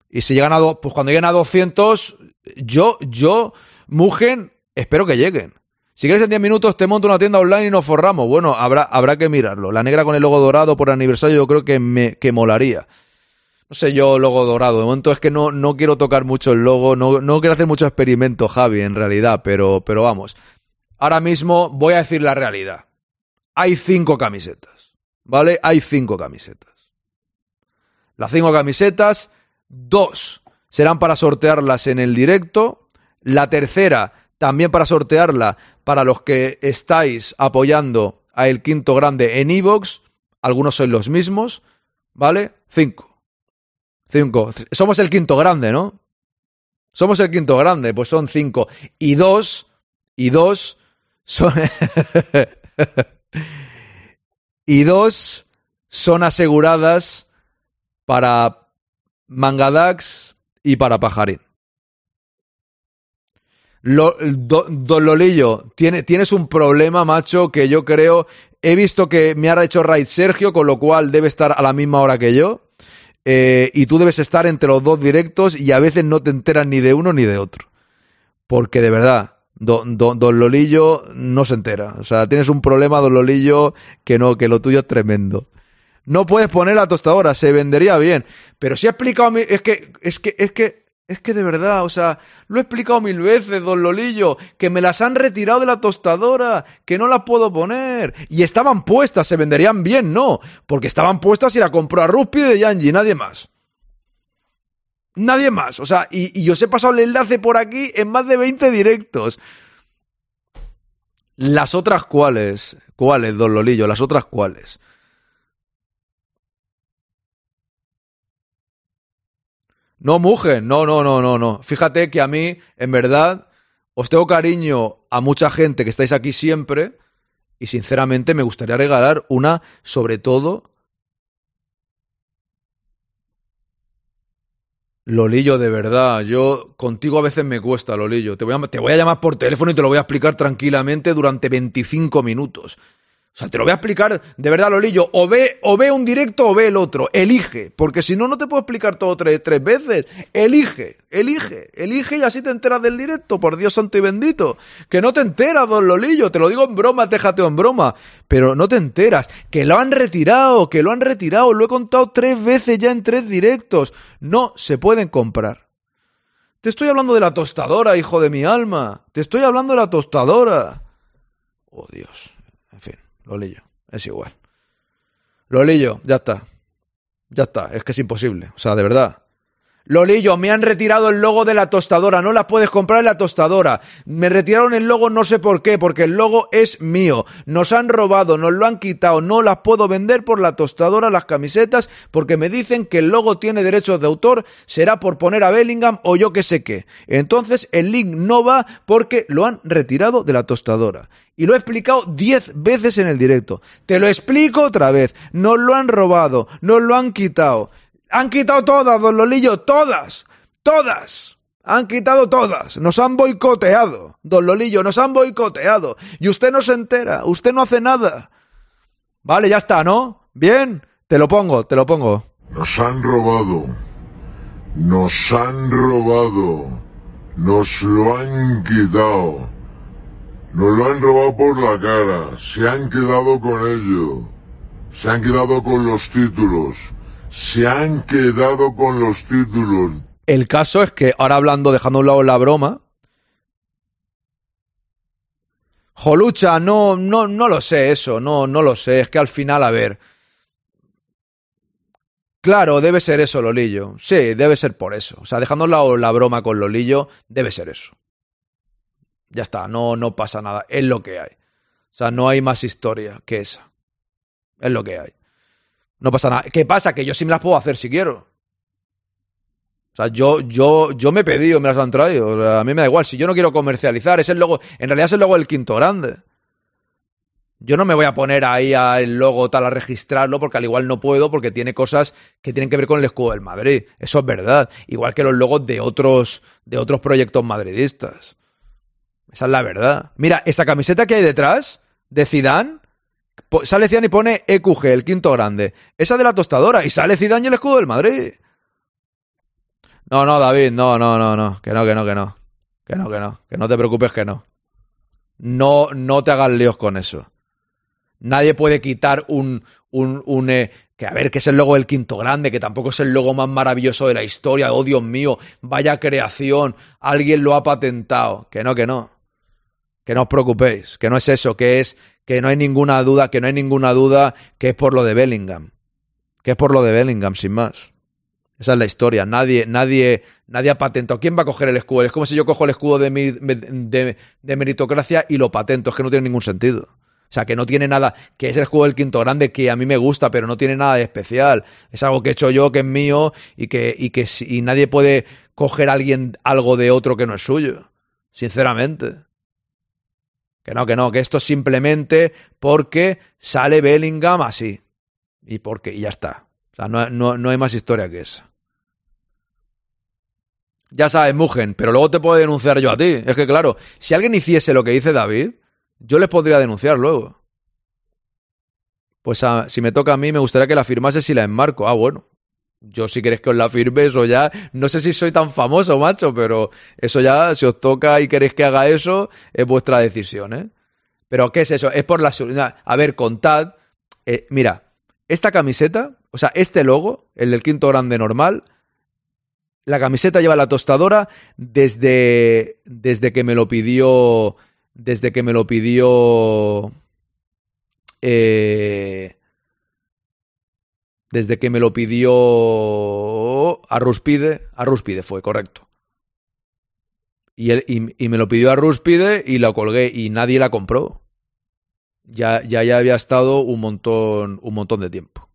Y si llegan a, do- pues cuando lleguen a 200, yo, yo, Mugen, espero que lleguen. Si quieres en 10 minutos te monto una tienda online y nos forramos. Bueno, habrá, habrá que mirarlo. La negra con el logo dorado por aniversario yo creo que me que molaría. No sé yo, logo dorado. De momento es que no, no quiero tocar mucho el logo, no, no quiero hacer mucho experimento, Javi, en realidad, pero, pero vamos. Ahora mismo voy a decir la realidad. Hay cinco camisetas, ¿vale? Hay cinco camisetas. Las cinco camisetas, dos serán para sortearlas en el directo. La tercera también para sortearla para los que estáis apoyando a El Quinto Grande en Evox. Algunos sois los mismos, ¿vale? Cinco. Cinco. Somos el quinto grande, ¿no? Somos el quinto grande, pues son cinco. Y dos, y dos son... y dos son aseguradas para Mangadax y para Pajarín. Lo- do- don Lolillo, tiene, tienes un problema, macho, que yo creo. He visto que me ha hecho raid Sergio, con lo cual debe estar a la misma hora que yo. Eh, y tú debes estar entre los dos directos y a veces no te enteras ni de uno ni de otro. Porque de verdad, don, don- don Lolillo no se entera. O sea, tienes un problema, don Lolillo, que no, que lo tuyo es tremendo. No puedes poner la tostadora, se vendería bien. Pero si he explicado. Es que, es que, es que, es que de verdad, o sea, lo he explicado mil veces, don Lolillo, que me las han retirado de la tostadora, que no las puedo poner. Y estaban puestas, se venderían bien, no. Porque estaban puestas y la compró a Ruspi de Yanji, nadie más. Nadie más. O sea, y, y os he pasado el enlace por aquí en más de 20 directos. Las otras cuáles, cuáles, don Lolillo, las otras cuáles. No, mujen, no, no, no, no, no. Fíjate que a mí, en verdad, os tengo cariño a mucha gente que estáis aquí siempre y sinceramente me gustaría regalar una, sobre todo, Lolillo, de verdad, yo contigo a veces me cuesta, Lolillo. Te voy, a, te voy a llamar por teléfono y te lo voy a explicar tranquilamente durante 25 minutos. O sea, te lo voy a explicar de verdad, Lolillo. O ve, o ve un directo o ve el otro. Elige. Porque si no, no te puedo explicar todo tres, tres veces. Elige, elige, elige y así te enteras del directo. Por Dios santo y bendito. Que no te enteras, don Lolillo. Te lo digo en broma, déjate en broma. Pero no te enteras. Que lo han retirado, que lo han retirado. Lo he contado tres veces ya en tres directos. No se pueden comprar. Te estoy hablando de la tostadora, hijo de mi alma. Te estoy hablando de la tostadora. Oh, Dios. Lolillo, es igual. Lolillo, ya está. Ya está, es que es imposible. O sea, de verdad. Lolillo, me han retirado el logo de la tostadora, no la puedes comprar en la tostadora. Me retiraron el logo no sé por qué, porque el logo es mío. Nos han robado, nos lo han quitado, no las puedo vender por la tostadora las camisetas porque me dicen que el logo tiene derechos de autor, será por poner a Bellingham o yo qué sé qué. Entonces el link no va porque lo han retirado de la tostadora. Y lo he explicado diez veces en el directo. Te lo explico otra vez. Nos lo han robado, nos lo han quitado. Han quitado todas, don Lolillo, todas, todas. Han quitado todas. Nos han boicoteado, don Lolillo, nos han boicoteado. Y usted no se entera, usted no hace nada. Vale, ya está, ¿no? Bien, te lo pongo, te lo pongo. Nos han robado. Nos han robado. Nos lo han quitado. Nos lo han robado por la cara. Se han quedado con ello. Se han quedado con los títulos se han quedado con los títulos. El caso es que, ahora hablando, dejando a un lado la broma. Jolucha, no, no, no lo sé eso, no, no lo sé. Es que al final, a ver. Claro, debe ser eso, Lolillo. Sí, debe ser por eso. O sea, dejando a un lado la broma con Lolillo, debe ser eso. Ya está, no, no pasa nada. Es lo que hay. O sea, no hay más historia que esa. Es lo que hay. No pasa nada. ¿Qué pasa? Que yo sí me las puedo hacer si quiero. O sea, yo, yo, yo me he pedido, me las han traído. a mí me da igual. Si yo no quiero comercializar, es el logo. En realidad es el logo del quinto grande. Yo no me voy a poner ahí el logo tal a registrarlo porque al igual no puedo porque tiene cosas que tienen que ver con el escudo del Madrid. Eso es verdad. Igual que los logos de otros, de otros proyectos madridistas. Esa es la verdad. Mira, esa camiseta que hay detrás de Zidane sale Zidane y pone EQG, el quinto grande. Esa de la tostadora. Y sale Zidane y el escudo del Madrid. No, no, David, no, no, no, no. Que no, que no, que no. Que no, que no. Que no te preocupes que no. No, no te hagas líos con eso. Nadie puede quitar un, un, un eh, que a ver, que es el logo del quinto grande, que tampoco es el logo más maravilloso de la historia. Oh, Dios mío, vaya creación. Alguien lo ha patentado. Que no, que no. Que no os preocupéis. Que no es eso, que es que no hay ninguna duda, que no hay ninguna duda que es por lo de Bellingham. Que es por lo de Bellingham, sin más. Esa es la historia. Nadie, nadie, nadie ha patentado. ¿Quién va a coger el escudo? Es como si yo cojo el escudo de, de, meritocracia y lo patento. Es que no tiene ningún sentido. O sea, que no tiene nada, que es el juego del quinto grande que a mí me gusta, pero no tiene nada de especial. Es algo que he hecho yo, que es mío y que, y que y nadie puede coger a alguien algo de otro que no es suyo. Sinceramente. Que no, que no, que esto es simplemente porque sale Bellingham así. Y porque, y ya está. O sea, no, no, no hay más historia que esa. Ya sabes, Mugen, pero luego te puedo denunciar yo a ti. Es que claro, si alguien hiciese lo que dice David, yo les podría denunciar luego. Pues si me toca a mí, me gustaría que la firmase si la enmarco. Ah, bueno. Yo si queréis que os la firme, eso ya, no sé si soy tan famoso, macho, pero eso ya, si os toca y queréis que haga eso, es vuestra decisión, ¿eh? Pero ¿qué es eso? Es por la... A ver, contad, eh, mira, esta camiseta, o sea, este logo, el del quinto grande normal, la camiseta lleva la tostadora desde, desde que me lo pidió, desde que me lo pidió, eh, desde que me lo pidió a Ruspide, a Ruspide fue, correcto. Y, él, y, me lo pidió a Ruspide y la colgué y nadie la compró ya, ya, ya había estado un montón, un montón de tiempo.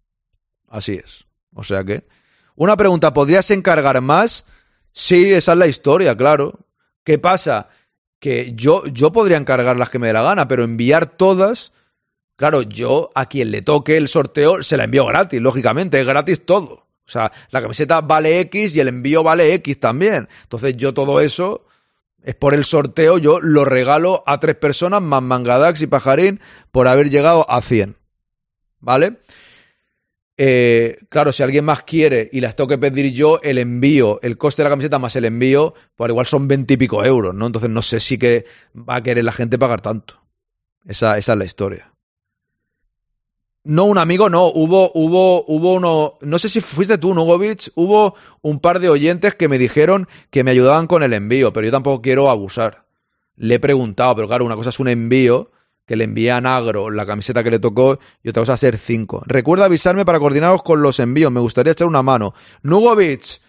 Así es. O sea que. Una pregunta, ¿podrías encargar más? Sí, esa es la historia, claro. ¿Qué pasa? Que yo, yo podría encargar las que me dé la gana, pero enviar todas. Claro, yo a quien le toque el sorteo se la envío gratis, lógicamente, es gratis todo. O sea, la camiseta vale X y el envío vale X también. Entonces yo todo eso es por el sorteo, yo lo regalo a tres personas, más Mangadax y Pajarín, por haber llegado a 100. ¿Vale? Eh, claro, si alguien más quiere y las tengo que pedir yo, el envío, el coste de la camiseta más el envío, pues igual son 20 y pico euros, ¿no? Entonces no sé si que va a querer la gente pagar tanto. Esa, esa es la historia. No, un amigo, no. Hubo, hubo, hubo uno. No sé si fuiste tú, Nugovic. Hubo un par de oyentes que me dijeron que me ayudaban con el envío, pero yo tampoco quiero abusar. Le he preguntado, pero claro, una cosa es un envío que le envíe a Nagro la camiseta que le tocó y otra cosa hacer cinco. Recuerda avisarme para coordinaros con los envíos. Me gustaría echar una mano. Nugovic,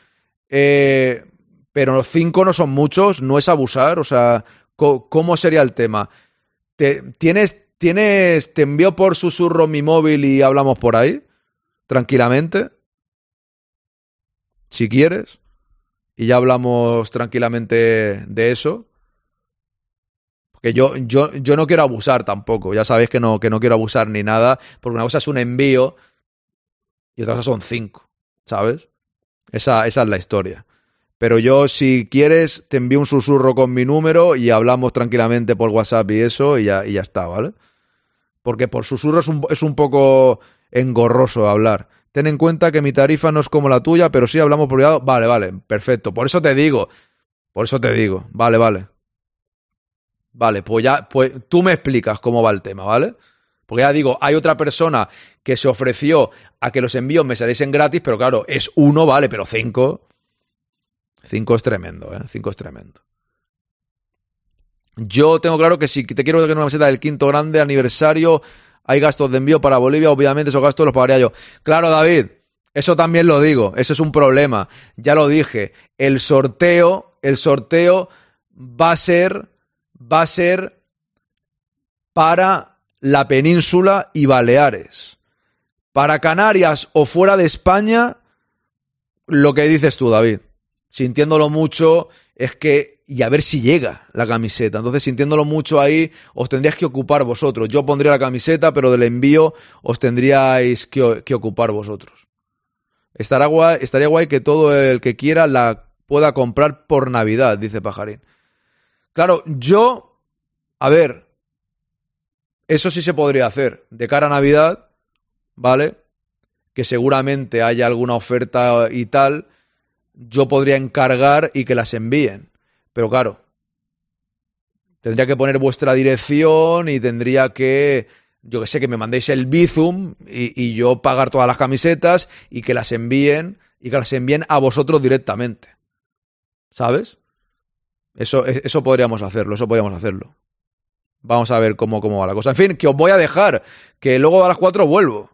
eh, pero los cinco no son muchos, no es abusar. O sea, ¿cómo sería el tema? ¿Te, ¿Tienes ¿Tienes, te envío por susurro mi móvil y hablamos por ahí? Tranquilamente. Si quieres. Y ya hablamos tranquilamente de eso. Porque yo, yo, yo no quiero abusar tampoco. Ya sabéis que no, que no quiero abusar ni nada. Porque una cosa es un envío y otra cosa son cinco. ¿Sabes? Esa, esa es la historia. Pero yo, si quieres, te envío un susurro con mi número y hablamos tranquilamente por WhatsApp y eso, y ya, y ya está, ¿vale? porque por susurro es un, es un poco engorroso hablar. Ten en cuenta que mi tarifa no es como la tuya, pero sí hablamos por privado. Vale, vale, perfecto. Por eso te digo. Por eso te digo. Vale, vale. Vale, pues ya, pues tú me explicas cómo va el tema, ¿vale? Porque ya digo, hay otra persona que se ofreció a que los envíos me saliesen gratis, pero claro, es uno, vale, pero cinco. Cinco es tremendo, ¿eh? Cinco es tremendo. Yo tengo claro que si te quiero que una camiseta del quinto grande aniversario, hay gastos de envío para Bolivia, obviamente esos gastos los pagaría yo. Claro, David, eso también lo digo, eso es un problema. Ya lo dije, el sorteo, el sorteo va a ser, va a ser para la península y Baleares. Para Canarias o fuera de España, lo que dices tú, David. Sintiéndolo mucho, es que y a ver si llega la camiseta. Entonces, sintiéndolo mucho ahí, os tendríais que ocupar vosotros. Yo pondría la camiseta, pero del envío os tendríais que, que ocupar vosotros. Estará guay, estaría guay que todo el que quiera la pueda comprar por Navidad, dice Pajarín. Claro, yo, a ver, eso sí se podría hacer. De cara a Navidad, ¿vale? Que seguramente haya alguna oferta y tal, yo podría encargar y que las envíen. Pero claro, tendría que poner vuestra dirección y tendría que, yo que sé, que me mandéis el Bizum y, yo pagar todas las camisetas y que las envíen y que las envíen a vosotros directamente. ¿Sabes? Eso, eso podríamos hacerlo, eso podríamos hacerlo. Vamos a ver cómo, cómo va la cosa. En fin, que os voy a dejar, que luego a las 4 vuelvo.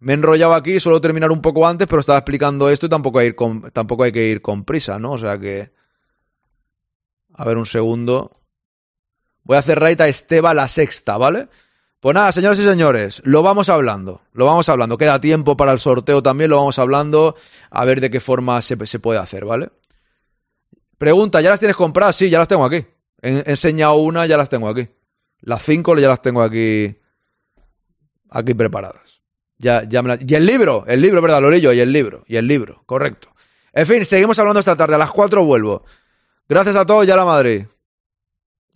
Me he enrollado aquí, suelo terminar un poco antes, pero estaba explicando esto y tampoco hay, tampoco hay que ir con prisa, ¿no? O sea que... A ver, un segundo. Voy a hacer raid a Esteba la sexta, ¿vale? Pues nada, señoras y señores, lo vamos hablando, lo vamos hablando. Queda tiempo para el sorteo también, lo vamos hablando, a ver de qué forma se, se puede hacer, ¿vale? Pregunta, ¿ya las tienes compradas? Sí, ya las tengo aquí. He enseñado una, ya las tengo aquí. Las cinco ya las tengo aquí, aquí preparadas. Ya, ya me la... Y el libro, el libro, ¿verdad? Lo leí yo, y el libro, y el libro, correcto. En fin, seguimos hablando esta tarde, a las cuatro vuelvo. Gracias a todos y a la Madrid.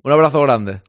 Un abrazo grande.